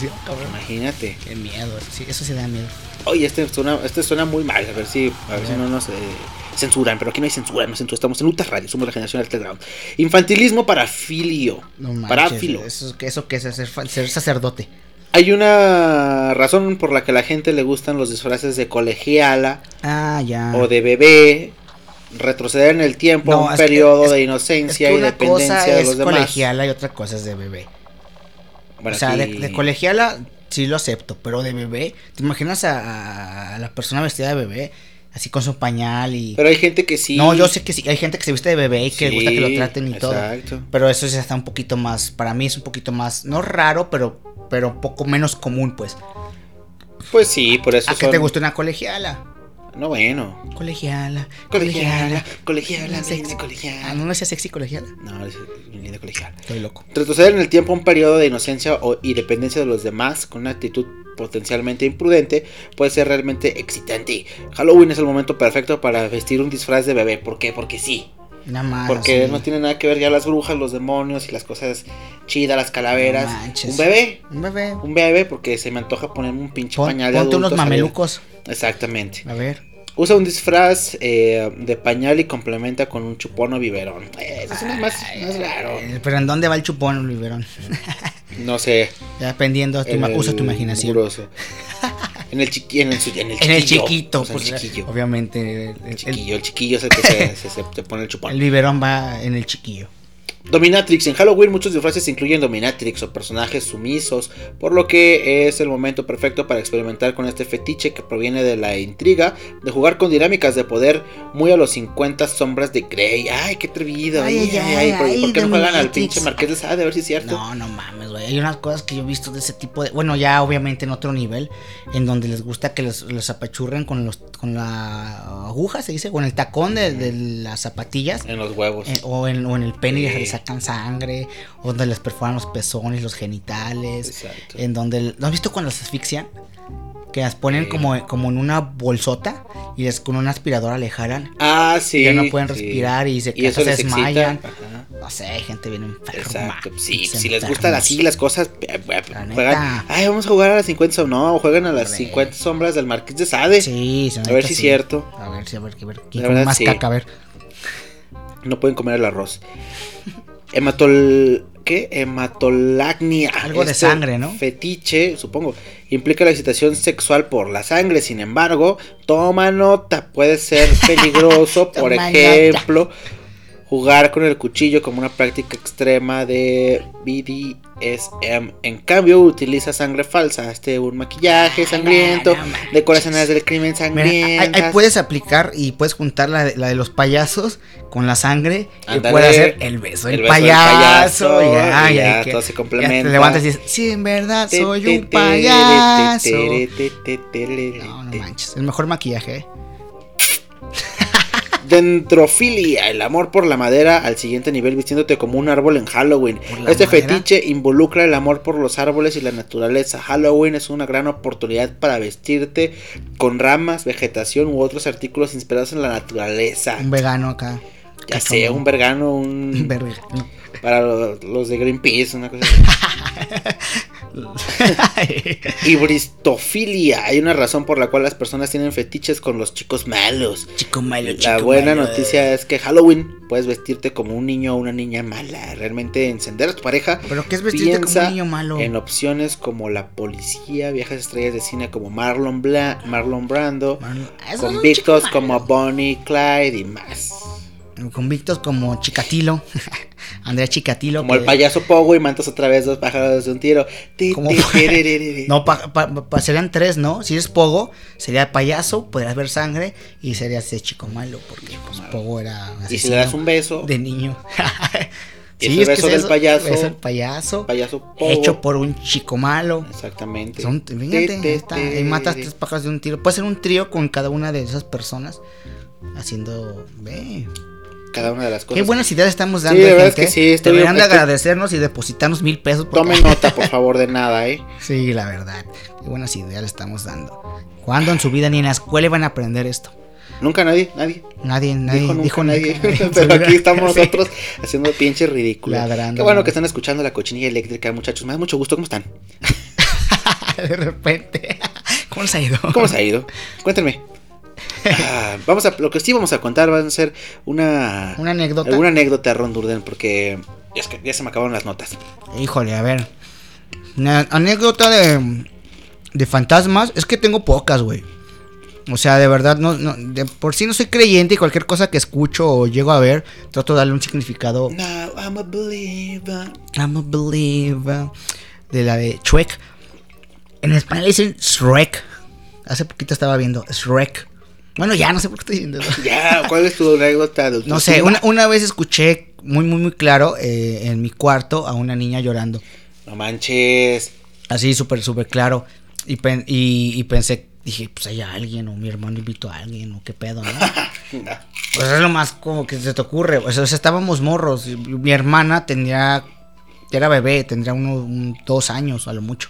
sí, cabrón. Imagínate. Qué miedo. Sí, eso sí da miedo. Oye, este suena, este suena muy mal. A ver si, a ver si no nos eh, censuran. Pero aquí no hay censura, no censura. Estamos en Uta Radio, somos la generación Alterground. Infantilismo parafilio. No manches. Paráfilo. Eso, eso que es ser, ser sacerdote. Hay una razón por la que a la gente le gustan los disfraces de colegiala Ah, ya. o de bebé. Retroceder en el tiempo a un es que- periodo es- de Es inocencia que y dependencia cosa de es los demás. colegiala y otra cosa es de bebé. Bueno, o sea, de, aquí- de colegiala sí lo acepto, pero de bebé, ¿te imaginas a, a la persona vestida de bebé? Así con su pañal y... Pero hay gente que sí. No, yo sé que sí, hay gente que se viste de bebé y que le gusta que lo traten y todo. exacto. Pero eso sí está un poquito más, para mí es un poquito más, no raro, pero, pero un poco menos común, pues. Pues sí, por eso ¿A qué son- te gusta una colegiala? No, bueno. Colegiala. Colegiala, colegiala, Sexy. colegiala. Ah, ¿no decía sexy colegiala? No, es linda colegiala. Estoy loco. Retroceder en el tiempo a un periodo de inocencia o y dependencia de los demás con una actitud potencialmente imprudente puede ser realmente excitante. Halloween es el momento perfecto para vestir un disfraz de bebé. ¿Por qué? Porque sí. Más. Porque sí. no tiene nada que ver ya las brujas, los demonios y las cosas chidas, las calaveras. No manches. un bebé. Un bebé. Un bebé porque se me antoja ponerme un pinche Pon- pañal de ponte unos adulto, salir- mamelucos. Exactamente. A ver. Usa un disfraz eh, de pañal y complementa con un chupón o biberón. Eh, eso es más, más raro. Pero ¿en dónde va el chupón, Oliverón? No sé. Dependiendo, tu el usa tu imaginación. En el chiqui, en el, en el chiquillo. En el chiquito, Usa pues, el chiquillo. obviamente. El, El el- chiquillo, el chiquillo es el que se, se- se- te pone el chupón. el biberón va en el chiquillo. Dominatrix. En Halloween muchos disfraces incluyen dominatrix o personajes sumisos, por lo que es el momento perfecto para experimentar con este fetiche que proviene de la intriga de jugar con dinámicas de poder muy a los 50 sombras de Grey. Ay, qué atrevido. Ay, Ay, ay, ay, ay, ¿por, qué no juegan al pinche Marqués de Sade? A ver si es cierto. No, no mames, güey. Hay unas cosas que yo he visto de ese tipo de. Bueno, ya obviamente en otro nivel. En donde les gusta que los, los apachurren con los con la aguja, se dice. Con el tacón de, de las zapatillas. En los huevos. eh, o, en, o en el pene y Sí. Sacan sangre. O donde les perforan los pezones, los genitales. Exacto. En donde. ¿No has visto cuando las asfixian? Que las ponen Sí. como, como en una bolsota. Y les con una aspiradora le jalan. Ah, sí. ya no pueden sí. respirar y se, Y eso se desmayan. Ajá. No sé, hay gente bien enferma. Exacto, sí, si les gustan así las cosas, eh, eh, La juegan, ay, vamos a jugar a las 50 sombras, no, juegan a las. 50 sombras del Marqués de Sade. Sí, A ver si es sí. cierto. A ver, sí, a ver, a ver. ¿Quién La come verdad, más sí. caca? A ver. No pueden comer el arroz. Hematol... ¿Qué? Hematolagnia. Algo de sangre, ¿no? Fetiche, supongo. Implica la excitación sexual por la sangre. Sin embargo, toma nota. Puede ser peligroso. por nota. Jugar con el cuchillo como una práctica extrema de BDSM. En cambio, utiliza sangre falsa. Este, un maquillaje sangriento. no escenas del crimen Mira, ahí, sangrientas. ahí puedes aplicar y puedes juntar la de, la de los payasos con la sangre y puedes hacer el beso del El beso del payaso. ya, y ya, ya que- todo se complementa. te levantas y dices, sí, en verdad soy un payaso. No, no manches. El mejor maquillaje, ¿eh? Dentrofilia, el amor por la madera al siguiente nivel vistiéndote como un árbol en Halloween. ¿Por la Este madera? fetiche involucra el amor por los árboles y la naturaleza. Halloween es una gran oportunidad para vestirte con ramas, vegetación u otros artículos inspirados en la naturaleza. Un vegano acá. Ya sea un vergano, Un. para lo- los de Greenpeace, una cosa así. Hibristofilia. Hay una razón por la cual las personas tienen fetiches con los chicos malos. chico malo, chico La buena malo. noticia es que Halloween puedes vestirte como un niño o una niña mala. Realmente encender a tu pareja. Pero ¿qué es vestirte como un niño malo? en opciones como la policía, viejas estrellas de cine como Marlon, Bla Marlon Brando, Marlon- convictos como. Bonnie, Clyde y más. Convictos como Chicatilo. Andrea Chicatilo. Como que- el payaso Pogo y mantas otra vez dos pájaros de un tiro. Tiririrí. No, pa- pa- pa- serían tres, ¿no? Si eres Pogo, sería payaso, podrías ver sangre y serías ese chico malo, porque pues, Pogo era Y si le das un beso, de niño. Ese beso del eso, payaso- beso del payaso, payaso Pogo. hecho por un chico malo. Exactamente. Son, fíjate, está, ahí matas tres pájaros de un tiro. Puede ser un trío con cada una de esas personas haciendo. Ve, Cada una de las cosas. qué buenas ideas estamos Sí, dando. la verdad gente. es que sí, estoy- Deberían de agradecernos y depositarnos mil pesos. porque- Tomen nota, por favor, de nada, ¿eh? Sí, la verdad. Qué buenas ideas le estamos dando. ¿Cuándo en su vida ni en la escuela iban a aprender esto? Nunca nadie, nadie. Nadie, nadie dijo nunca dijo nadie. Pero aquí estamos Sí. nosotros haciendo pinche ridículo. Ladrando, Qué bueno ¿no? que están escuchando la cochinilla eléctrica, muchachos. Me da mucho gusto. ¿Cómo están? de repente. ¿Cómo se ha ido? ¿Cómo se ha ido? Cuéntenme. Ah, vamos a, lo que sí vamos a contar va a ser una, Una anécdota. alguna anécdota Ron Durden porque es que ya se me acabaron las notas. Híjole, a ver. Una anécdota de, de fantasmas. Es que tengo pocas, güey. O sea, de verdad, no, no, de por sí no soy creyente y cualquier cosa que escucho o llego a ver, trato de darle un significado. Now I'm a believer. I'm a believer. De la de Shrek. En español dicen Shrek. Hace poquito estaba viendo Shrek. Bueno, ya no sé por qué estoy diciendo eso. Ya, ¿cuál es tu anécdota? No sé, una, una vez escuché muy, muy, muy claro eh, en mi cuarto a una niña llorando. No manches. Así, súper, súper claro. Y, pen- y, y pensé, dije, pues hay alguien, o mi hermano invitó a alguien, o qué pedo, ¿no? Pues es lo más como que se te ocurre. O sea, estábamos morros. Mi hermana tendría, era bebé, tendría unos un- dos años a lo mucho.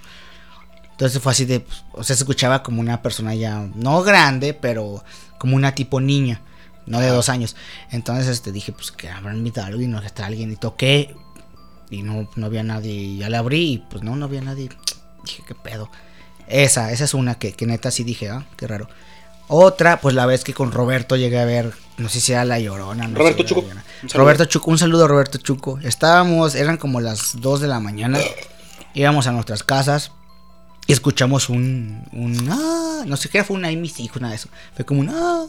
Entonces fue así de, pues, o sea, se escuchaba como una persona ya, no grande, pero como una tipo niña, no de dos años. Entonces este, dije, pues que habrán invitado a alguien, no está alguien. Y toqué y no, no había nadie. Y ya la abrí y pues no, no había nadie. Dije, qué pedo. Esa, esa es una que, que neta sí dije, ah, qué raro. Otra, pues la vez que con Roberto llegué a ver, no sé si era La Llorona. No Roberto Chuco. Roberto Chuco, un saludo a Roberto Chuco. Estábamos, eran como las 2 de la mañana. Íbamos a nuestras casas y escuchamos un, un ah, no sé qué fue una y mis nada de eso. Fue como un ah,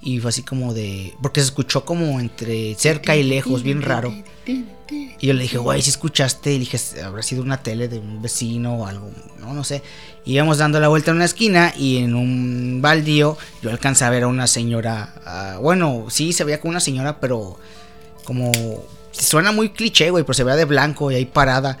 y fue así como de, porque se escuchó como entre cerca y lejos, bien raro. Y yo le dije, güey, si escuchaste, y dije, habrá sido una tele de un vecino o algo, no, no sé. Y íbamos dando la vuelta en una esquina y en un baldío yo alcancé a ver a una señora, ah, bueno, sí, se veía como una señora, pero como, suena muy cliché, güey, pero se veía de blanco y ahí parada.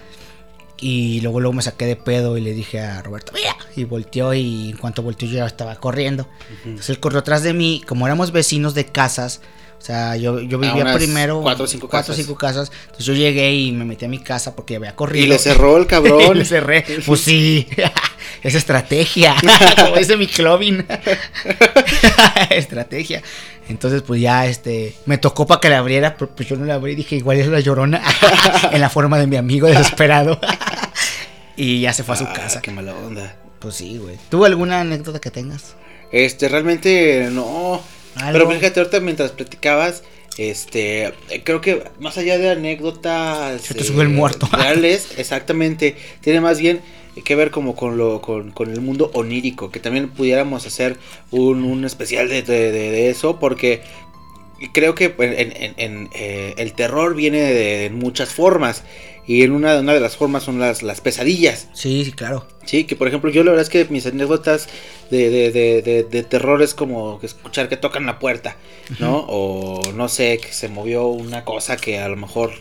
Y luego, luego me saqué de pedo y le dije a Roberto, mira. Y volteó y en cuanto volteó yo ya estaba corriendo. Entonces él corrió atrás de mí. Como éramos vecinos de casas, o sea, yo, yo vivía primero cuatro o cinco cuatro o casas. cinco casas. Entonces yo llegué y me metí a mi casa porque había corrido. Y le cerró el Y cabrón. le cerré. Pues sí, es estrategia. Como dice mi Clovin. estrategia. Entonces, pues ya este. Me tocó para que la abriera, pero pues yo no la abrí. Dije, igual es la llorona. en la forma de mi amigo desesperado. Y ya se fue a su Ah, casa. Qué mala onda. Pues sí, güey. ¿Tú alguna anécdota que tengas? Este, realmente no. Algo. Pero fíjate, ahorita mientras platicabas, este, eh, creo que más allá de anécdotas. Se te sube el muerto. Reales, exactamente. Tiene más bien que ver como con lo con, con el mundo onírico, que también pudiéramos hacer un, un especial de, de- de- de eso, porque creo que en, en- en, eh, el terror viene de, muchas formas. Y en una, una de las formas son las, las pesadillas. Sí, sí, claro. Sí, que por ejemplo, yo la verdad es que mis anécdotas de, de, de, de, de terror es como escuchar que tocan la puerta, ¿no? O no sé, que se movió una cosa que a lo mejor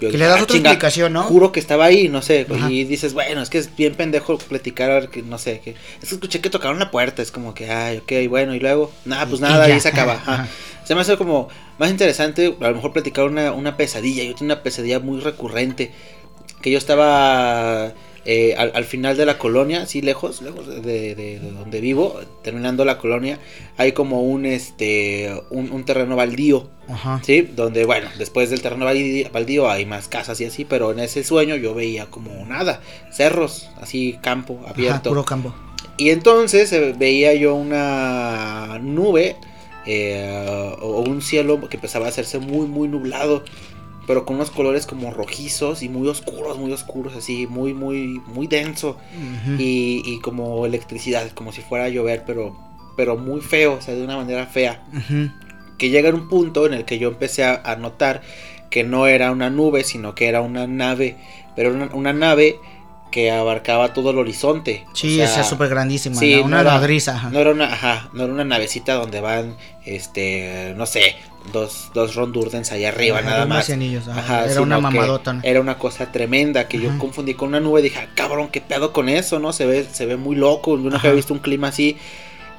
yo Que dije, le das "Ah, otra chinga, explicación, ¿no? Juro que estaba ahí, no sé. Y dices, bueno, es que es bien pendejo platicar, a ver, que no sé. Que, es que escuché que tocaron la puerta, es como que, ay, ok, bueno, y luego, nada, pues Y- nada, y ahí se acaba. ajá. Ajá. Se me hace como más interesante, a lo mejor platicar una, una pesadilla. Yo tengo una pesadilla muy recurrente. Que yo estaba eh, al, al final de la colonia, así lejos, lejos de, de- de donde vivo, terminando la colonia, hay como un este un, un terreno baldío. Ajá. Sí, donde bueno, después del terreno baldío, hay más casas y así, pero en ese sueño yo veía como nada, cerros, así campo Ajá, abierto. puro campo. Y entonces eh, veía yo una nube eh, o un cielo que empezaba a hacerse muy, muy nublado, pero con unos colores como rojizos y muy oscuros, muy oscuros, así, muy, muy, muy denso. Y, y como electricidad, como si fuera a llover, pero, pero muy feo, o sea, de una manera fea. Que llega en un punto en el que yo empecé a, a notar que no era una nube, sino que era una nave, pero una, una nave que abarcaba todo el horizonte. Sí, o sea, esa es súper grandísima. sí, ¿no? no Una era-. No era una, ajá, no era una navecita donde van, este, no sé, dos, dos rondurdens allá arriba, Ajá, nada más. marcianillos, ajá. Ajá, Era una mamadota. ¿no? Era una cosa tremenda que yo confundí con una nube. Dije, "Ah, cabrón, qué pedo con eso, ¿no? Se ve, se ve muy loco. Yo nunca había visto un clima así.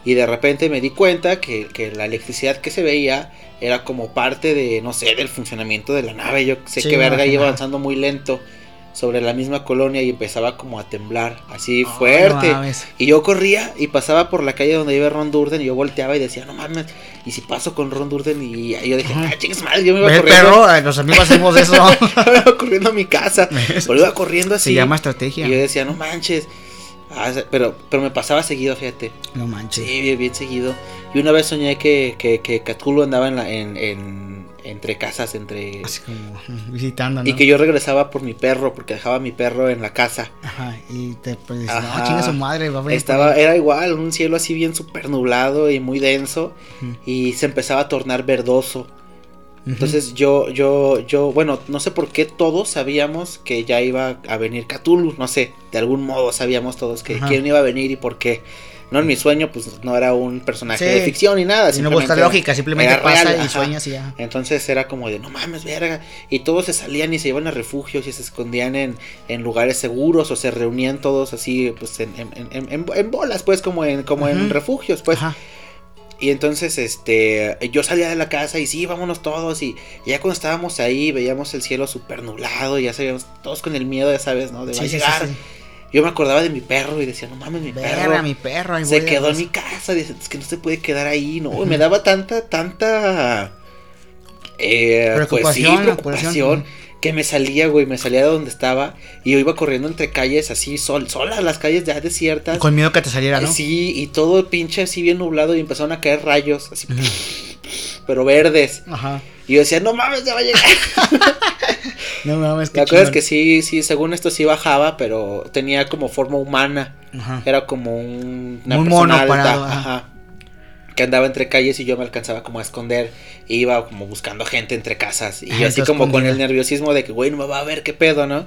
Y de repente me di cuenta que, que la electricidad que se veía era como parte de, no sé, del funcionamiento de la nave. Yo sé Sí, que verga iba avanzando muy lento sobre la misma colonia y empezaba como a temblar, así fuerte. no. Y yo corría y pasaba por la calle donde iba Ron Durden y yo volteaba y decía, no mames, y si paso con Ron Durden y, yo dije, ah, chingues madre, yo me iba corriendo. perro, ay, los amigos hacemos eso. me iba corriendo a mi casa, pero iba corriendo así. Se llama estrategia. Y yo decía, no manches. Ah, pero, pero me pasaba seguido, fíjate. No manches. Sí, bien, bien seguido. Y una vez soñé que, que, que Cthulhu andaba en la, en, en- entre casas, entre... Así como visitando, ¿no? Y que yo regresaba por mi perro, porque dejaba a mi perro en la casa. Ajá, y te pues no, chinga su madre, va a venir Estaba, por ahí". era igual, un cielo así bien súper nublado y muy denso. Y se empezaba a tornar verdoso. Entonces yo, yo, yo, bueno, no sé por qué todos sabíamos que ya iba a venir Cthulhu, no sé, de algún modo sabíamos todos que Ajá. quién iba a venir y por qué. No en mi sueño, pues no era un personaje Sí. de ficción ni nada. Y no lógica, simplemente pasa real, y ajá. sueñas y ya. Entonces era como de, no mames, verga. Y todos se salían y se iban a refugios y se escondían en, en lugares seguros o se reunían todos así, pues en, en, en- en- en bolas, pues como en, como en refugios, pues. Ajá. Y entonces, este, yo salía de la casa y sí, vámonos todos. Y ya cuando estábamos ahí, veíamos el cielo súper nublado y ya sabíamos, todos con el miedo, ya sabes, ¿no? De va Sí, sí, llegar. sí. Yo me acordaba de mi perro y decía, no mames, mi Verga, perro. mi perro. ahí se quedó en mi casa. Dice, es que no se puede quedar ahí, ¿no? Y me daba tanta, tanta. Eh, pues sí, Preocupación, preocupación. Que me salía, güey, me salía de donde estaba. Y yo iba corriendo entre calles así, sol, solas, las calles ya desiertas. Con miedo que te saliera, ¿no? Sí, y todo pinche así bien nublado y empezaron a caer rayos, así. Pero verdes. Ajá. Y yo decía, no mames, ya va a llegar. No mames, qué La cosa es que sí, sí, según esto sí bajaba, pero tenía como forma humana. Ajá. Era como un, una Muy persona mono alta, parado, ajá. ajá, que andaba entre calles y yo me alcanzaba como a esconder. E iba como buscando gente entre casas. Y yo así como con el nerviosismo de que, güey, no me va a ver qué pedo, ¿no?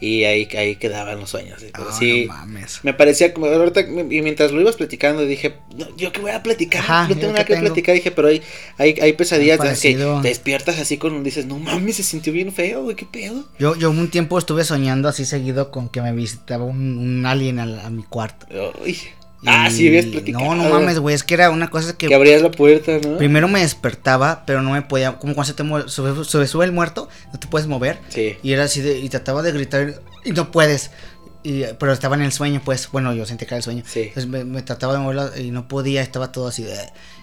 Y ahí, ahí quedaban los sueños. Ah, sí, no mames. me parecía como ahorita y mientras lo ibas platicando dije no, yo qué voy a platicar Ajá, no tengo nada que tengo. platicar dije pero hay hay, hay pesadillas de que te despiertas así con dices no mames se sintió bien feo güey qué pedo Yo, yo un tiempo estuve soñando así seguido con que me visitaba un, un alien a, a mi cuarto. Uy. Ah sí habías platicado No, no mames, güey, es que era una cosa que que abrías la puerta no primero me despertaba, pero no me podía, como cuando se te mueve, sube, sube, sube el muerto, no te puedes mover. sí Y era así de, y trataba de gritar y no puedes. Y, pero estaba en el sueño, pues, bueno, yo sentí que era el sueño. Sí. Entonces me, me trataba de mover y no podía, estaba todo así de...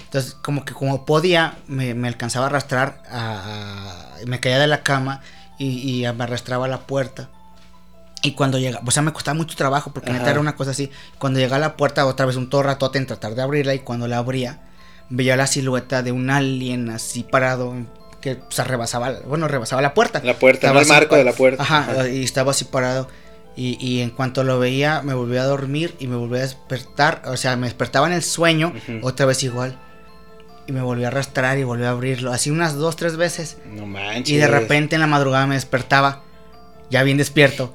Entonces, como que como podía, me, me alcanzaba a arrastrar, a, a- me caía de la cama y, y me arrastraba a la puerta. Y cuando llega, o sea, me costaba mucho trabajo porque neta Ajá. era una cosa así. Cuando llegaba a la puerta, otra vez un todo ratote en tratar de abrirla y cuando la abría, veía la silueta de un alien así parado que se rebasaba, bueno, rebasaba la puerta. la puerta no el marco de la puerta Ajá, y estaba así parado. Y, y en cuanto lo veía, me volvía a dormir y me volvía a despertar. O sea, me despertaba en el sueño, Ujú. otra vez igual. Y me volví a arrastrar y volví a abrirlo. Así unas dos, tres veces. no manches Y de repente en la madrugada me despertaba, ya bien despierto.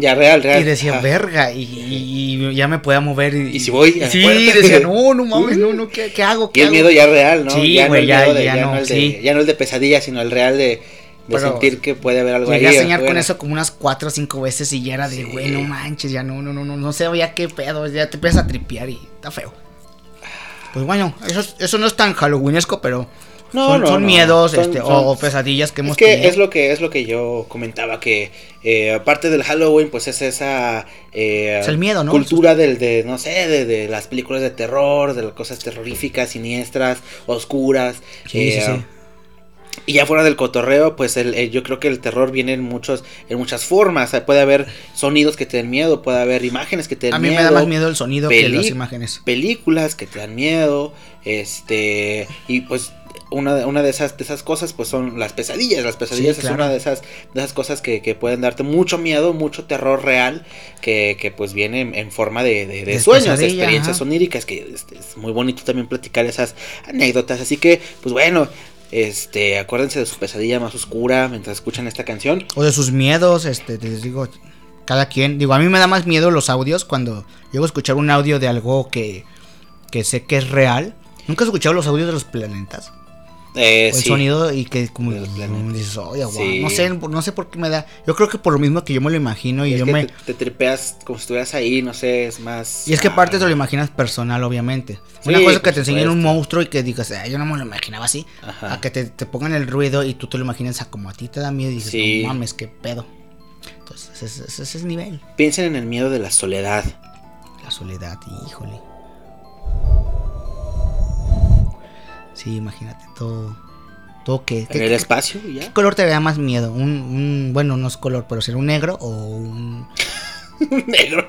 Ya real real Y decía, verga, y, y- y ya me podía mover. Y, ¿Y si voy Sí, decía, no, no mames, no, no, ¿qué, qué hago? y ¿Qué el hago? miedo ya real no Sí, ya no güey, el ya- miedo de- ya no, el de, ya no el de pesadilla sino el real de De sentir que puede haber algo Llegué ahí. a soñar con afuera. eso como unas cuatro o cinco veces y ya era de, Sí. güey, no manches, ya no, no, no, no, no sé ya qué pedo, ya te empiezas a tripear y está feo. Pues bueno, eso, es- eso no es tan halloweenesco, pero No, son, no, son no. miedos Son- este, son- o, pesadillas que hemos Es que tenido. es lo que es lo que yo comentaba que eh, aparte del Halloween pues es esa eh, Es el miedo, ¿no? cultura del de no sé de, de las películas de terror de las cosas terroríficas siniestras oscuras Sí, sí, eh, sí. y ya fuera del cotorreo pues el, el- yo creo que el terror viene en muchos en muchas formas O sea, puede haber sonidos que te den miedo puede haber imágenes que te den A mí miedo me da más miedo el sonido que las imágenes. películas que te dan miedo, este, y pues una, de- una de esas de esas cosas pues son las pesadillas, las pesadillas Sí, es claro. una de esas de esas cosas que, que pueden darte mucho miedo, mucho terror real, que, que pues viene en, en forma de, de- de De sueños, de experiencias ajá. oníricas, que es muy bonito también platicar esas anécdotas, así que pues bueno, este, acuérdense de su pesadilla más oscura mientras escuchan esta canción. O de sus miedos, este, les digo, cada quien. Digo, a mí me da más miedo los audios cuando llego a escuchar un audio de algo que, que sé que es real. ¿Nunca has escuchado los audios de los planetas? Eh, el sí. sonido y que como dices. Sí. no sé, no sé por qué me da. Yo creo que por lo mismo que yo me lo imagino y Es yo que me te, te tripeas como si estuvieras ahí, no sé, es más... y es que aparte ah, te lo imaginas personal, obviamente. Sí, Una cosa que te enseñen un monstruo y que digas, "Ah, yo no me lo imaginaba así. Ajá. A que te, te pongan el ruido y tú te lo imaginas a como a ti te da miedo y dices, no mames, qué pedo. Entonces, ese, ese- ese es nivel. Piensen en el miedo de la soledad. La soledad, híjole. Sí, imagínate, todo. ¿Todo qué? En ¿Qué, el espacio, y qué ya. color te da más miedo? Un, un- bueno, no es color, pero será un negro o un. Un negro.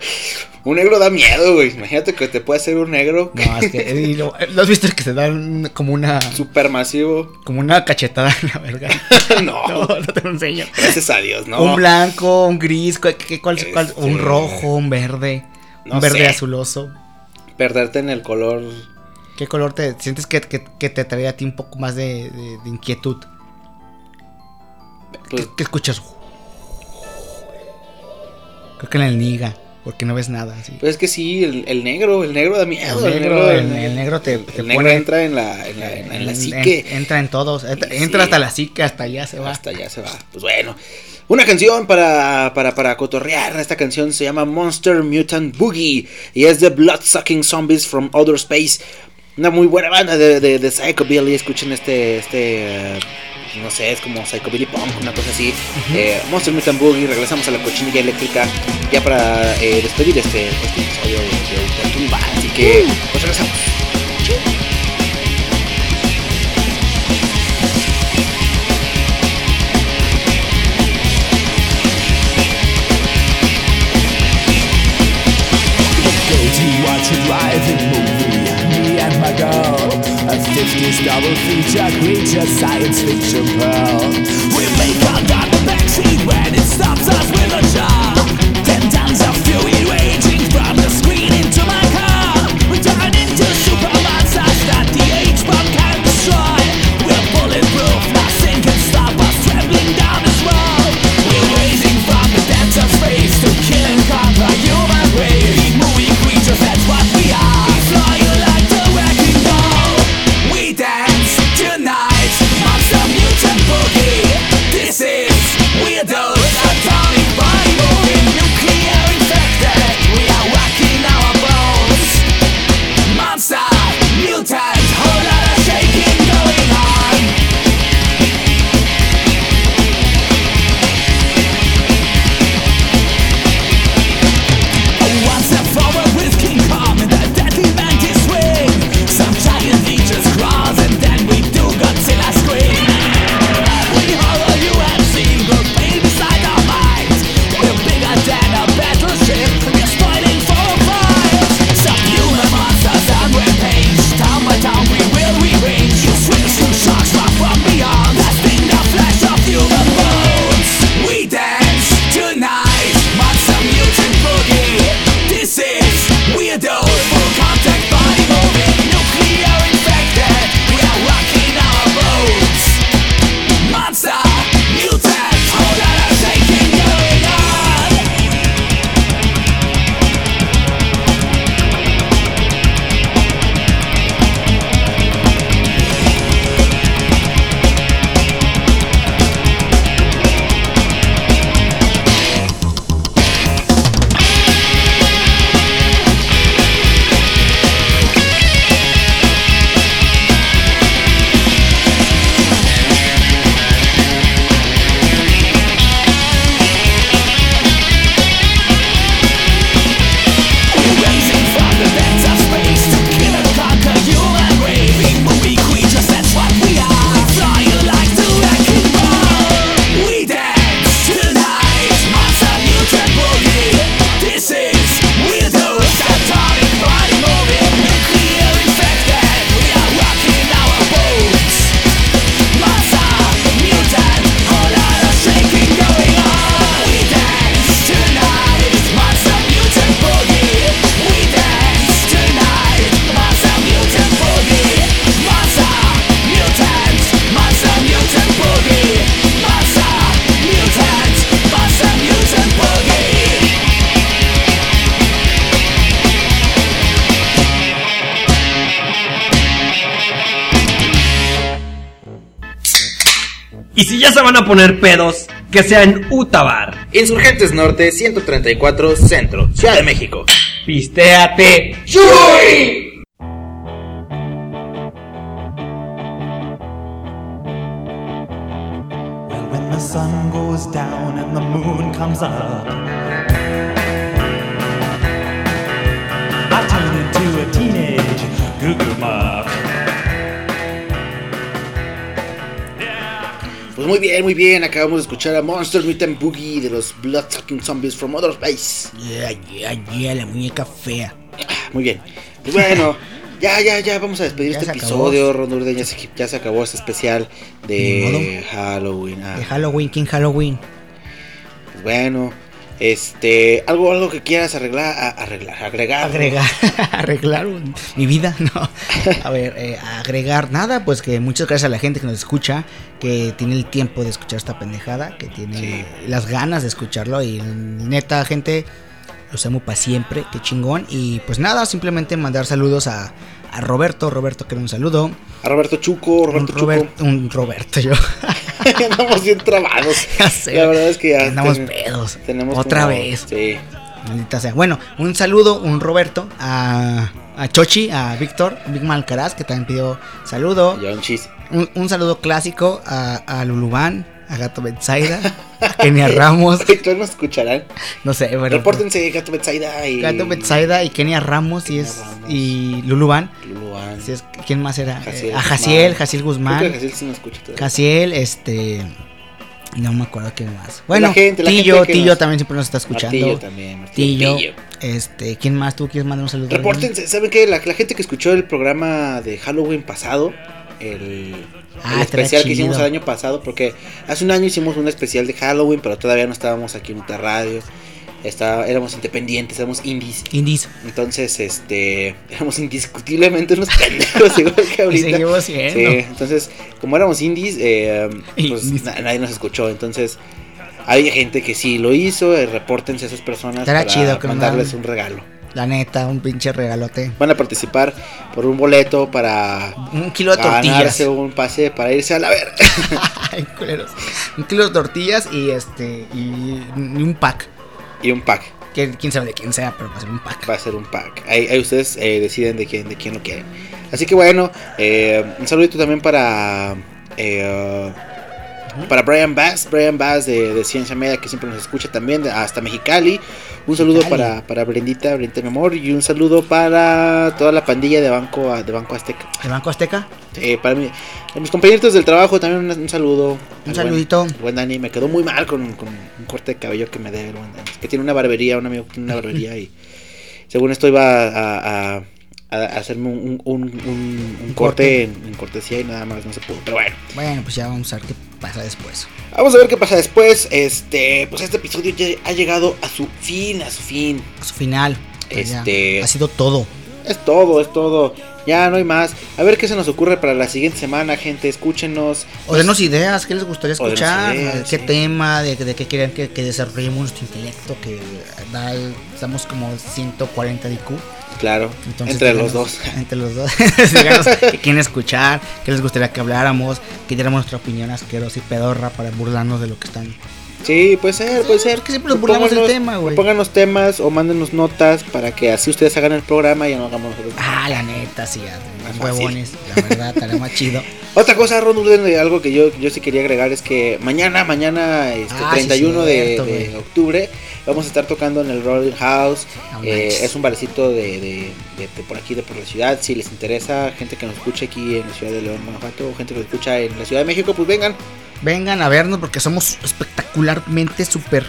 Un negro da miedo, güey. Imagínate que te puede hacer un negro No, es que. lo, ¿lo has visto que se dan como una. super masivo. Como una cachetada en la verga? No, No, no te lo enseño. gracias a Dios, ¿no? Un blanco, un gris, ¿cuál, cuál- cuál- Este- un rojo, un verde. No un verde sé. azuloso. Perderte en el color. ¿Qué color te sientes que, que- que te trae a ti un poco más de, de- de inquietud? Pues, ¿Qué, qué escuchas? Creo que en el niga, porque no ves nada. pues es que sí, el, el negro, el negro da miedo. El negro, el- el negro te- te el negro pone- entra en la, en la, en la- en la En- psique. en- entra en todos. Entra, Sí. entra hasta la psique, hasta allá se va. Hasta ya se va. Pues bueno. Una canción para, para, para cotorrear. Esta canción se llama Monster Mutant Boogie. Y es de Bloodsucking Zombies from Outer Space. Una muy buena banda de, de, de Psychobilly. Escuchen este. este eh, no sé, es como Psychobilly Punk, una cosa así. Eh, Monster Mutant Boogie. Regresamos a la cochinilla eléctrica. Ya para eh, despedir este, este episodio de, de, de Tumba. Así que, pues regresamos. 50s double feature, creature science fiction pearl. We make our the backseat when it stops us van a poner pedos, que sea en Utabar. Insurgentes Norte 134 Centro, Ciudad de México. Pistéate. Well, bien. Acabamos de escuchar a Monster Meat and Boogie de los Bloodsucking Zombies from Outer Space. Yeah, yeah, yeah, la muñeca fea. Muy bien. Pues bueno, ya, ya, ya. Vamos a despedir Ya este episodio. Rondur ya se, ya se acabó este especial de Halloween. Ah, De Halloween, King Halloween. pues bueno, este. Algo, algo que quieras arreglar, a- arreglar, agregar. Agregar, arreglar un- mi vida, no. A ver, eh, agregar nada, pues que muchas gracias a la gente que nos escucha, que tiene el tiempo de escuchar esta pendejada, que tiene Sí. las ganas de escucharlo y neta, gente, los amo para siempre, qué chingón. Y pues nada, simplemente mandar saludos a, a Roberto, Roberto que un saludo. A Roberto Chuco, Un, Roberto Robert- Chuco. un Roberto, yo. Andamos bien trabados. Ya sé. La verdad es que ya Andamos ten- pedos. Tenemos Otra como- vez. Sí. Maldita sea. Bueno, un saludo, un Roberto, a, a Chochi, a Víctor, Big Malcaraz, que también pidió saludo. Un chis. Un, un saludo clásico a, a Lulubán, a Gato Betsaida, a Kenia Ramos. Ahorita nos escucharán. No sé, pero. Repórtense, Gato Betsaida y. Gato Betsaida y Kenia Ramos y, es, Ramos. y. Si es, ¿Quién más era? Jaciel Eh, a. Jaciel, Jaciel Creo que Guzmán. Jaciel sí nos escucha todavía. Jaciel, este. No me acuerdo quién más. Bueno, La gente, la Tillo, gente Tillo nos- también siempre nos está escuchando. Martillo también. Martillo. Tillo. Este, ¿quién más? ¿Tú quieres mandar un saludo? Repórtense, ¿saben qué? La, la gente que escuchó el programa de Halloween pasado, el, Ah, el especial que hicimos el año pasado, porque hace un año hicimos un especial de Halloween, pero todavía no estábamos aquí en Uta Radio. Estaba, éramos independientes, éramos indies. Indies. Entonces, este, éramos indiscutiblemente unos pendejos, igual que Y ahorita. seguimos siendo. Sí, entonces, como éramos indies, eh, pues Indies. na- nadie nos escuchó. Entonces, hay gente que sí lo hizo. eh, repórtense a esas personas Estará para chido mandarles un regalo. La neta, un pinche regalote. Van a participar por un boleto para Un kilo de tortillas. ganarse un pase para irse a la ver. Ay, culeros. Un kilo de tortillas y este. Y, y un pack. y un pack. Que quién sabe de quién sea, pero va a ser un pack. Va a ser un pack. Ahí, ahí ustedes eh, deciden de quién, de quién lo quieren. Así que bueno, eh, un saludito también para. eh, para Brian Bass, Brian Bass de, de Ciencia Media que siempre nos escucha también, de- hasta Mexicali. Un saludo Mexicali. para, para Brendita, Brendita mi amor. Y un saludo para toda la pandilla de Banco, de Banco Azteca. ¿El Banco Azteca? Eh, para mí, mis compañeritos del trabajo también un, un saludo. Un buen- saludito. al Buen, Dani, me quedó muy mal con, con un corte de cabello que me debe el buen Dani. Es que tiene una barbería, un amigo tiene una barbería y según esto iba a, a- a- a hacerme un, un- un- un- un corte en cortesía y nada más no se pudo. Pero bueno, Bueno, pues ya vamos a ver qué pasa después. vamos a ver qué pasa después. Este, pues este episodio ya ha llegado a su fin, a su fin. A su final. pues Este- Ha sido todo. Es todo, es todo. Ya no hay más. A ver qué se nos ocurre para la siguiente semana, gente. Escúchenos. O denos ideas, ¿qué les gustaría escuchar? ideas, ¿Qué sí. tema? ¿De, de qué quieren que, que desarrollemos nuestro intelecto? Que da, el- estamos como 140 de IQ. Claro, Entonces, entre díganos- los dos. Entre los dos. Díganos qué quieren escuchar, qué les gustaría que habláramos, que diéramos nuestra opinión asquerosa y pedorra para burlarnos de lo que están. Sí, puede ser, puede ser. que siempre nos burlamos del tema, güey. Propónganos temas o mándenos notas para que así ustedes hagan el programa y ya no hagamos nosotros. Ah, la neta, sí, ya, huevones. La verdad, estaría más chido. Otra cosa, Ron Urden, de algo que yo, yo sí quería agregar es que mañana, mañana, este, Ah, sí, 31 de, cierto, de güey. octubre, vamos a estar tocando en el Rolling House. Eh, es un barecito de, de- por aquí, de por la ciudad. Si les interesa, gente que nos escuche aquí en la ciudad de León, Guanajuato, o gente que nos escucha en la Ciudad de México, pues vengan. Vengan a vernos porque somos espectacularmente súper.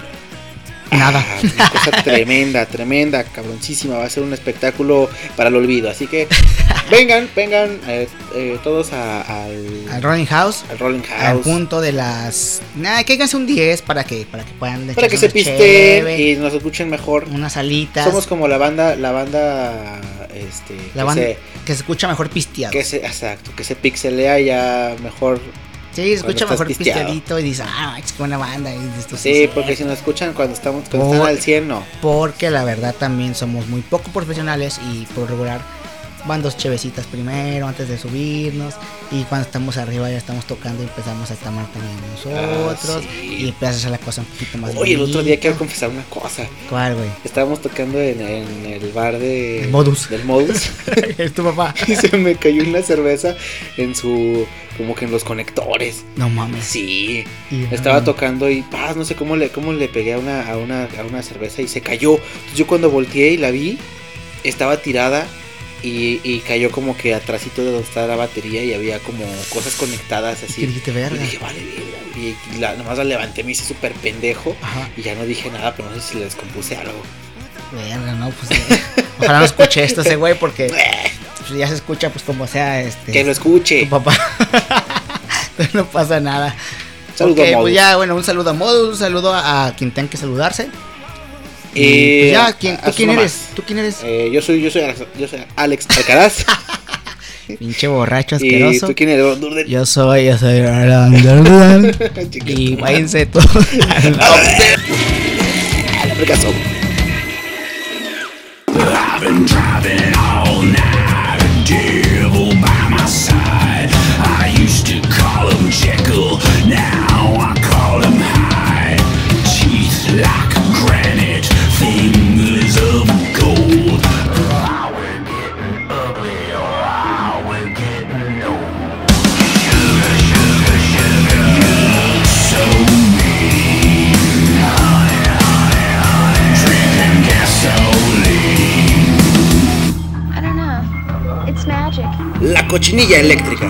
Nada. Ah, una cosa tremenda, tremenda, cabroncísima. Va a ser un espectáculo para el olvido. Así que vengan, vengan eh, eh, todos a- al, Al Rolling House. al Rolling Al House. punto de las. Nada, que háganse un 10 para que, para que puedan. Para que se cheve, y nos escuchen mejor. Unas alitas. Somos como la banda, la banda, este, la que banda se- que se escucha mejor pisteado. que se, exacto, que se pixelea ya mejor. Sí, escucha mejor pisteadito y dices, ah, es buena banda. Y esto Sí, porque si nos escuchan cuando estamos, cuando Oh. están al 100, no. Porque la verdad también somos muy poco profesionales y por regular van dos chevecitas primero antes de subirnos. Y cuando estamos arriba ya estamos tocando y empezamos a tomar también nosotros. Ah, sí. Y empieza a hacer la cosa un poquito más Oye, el otro día quiero confesar una cosa. ¿Cuál, güey? Estábamos tocando en, en el bar de... El Modus. Del Modus. es tu papá. y se me cayó una cerveza en su... Como que en los conectores. No mames. Sí. Y- Estaba tocando y paz, no sé cómo le, cómo le pegué a una, a, una, a una cerveza y se cayó. Entonces yo cuando volteé y la vi, estaba tirada y, y cayó como que atrásito de donde estaba la batería y había como cosas conectadas ¿Qué así. dijiste, Y dije, vale. Y la, nomás la levanté, me hice súper pendejo. Ajá. Y ya no dije nada, pero no sé si le descompuse algo. Verga, no, pues. eh, Ojalá no escuche esto ese güey porque pues, ya se escucha, pues como sea, este. Que lo escuche. tu papá. No pasa nada. Saludo Ok, a Modus. pues ya, bueno, un saludo a Modus, un saludo a, a quien tenga que saludarse. Y Eh, pues ya, a- ¿quién, a ¿tú quién eres? ¿Tú quién eres? Eh, yo soy, yo soy, Alex- yo soy Alex Alcaraz. Pinche borracho ¿Y asqueroso. tú quién eres? Durden? Yo soy, yo soy. Y váyanse todos. La fracasó. I've been driving all night, a devil by my side. I used to call him Jekyll, now cochinilla eléctrica.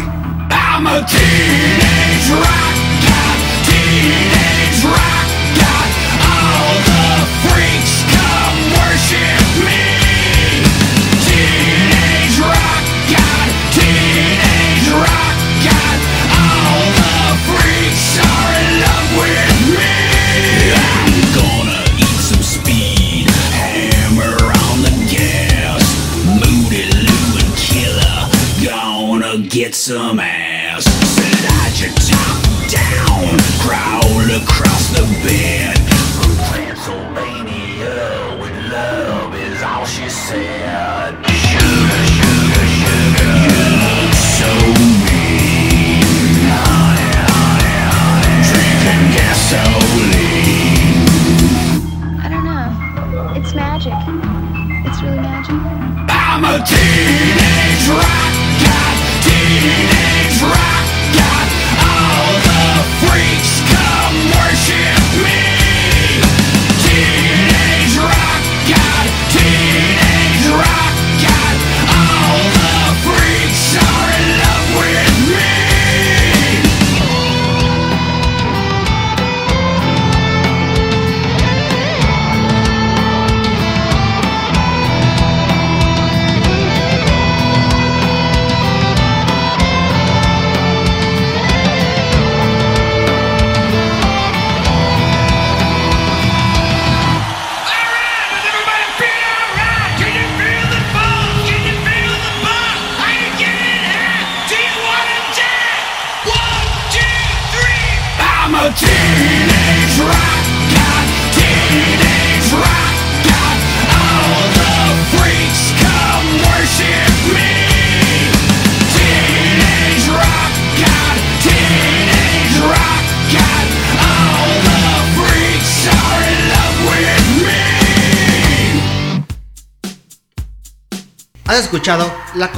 Some ass.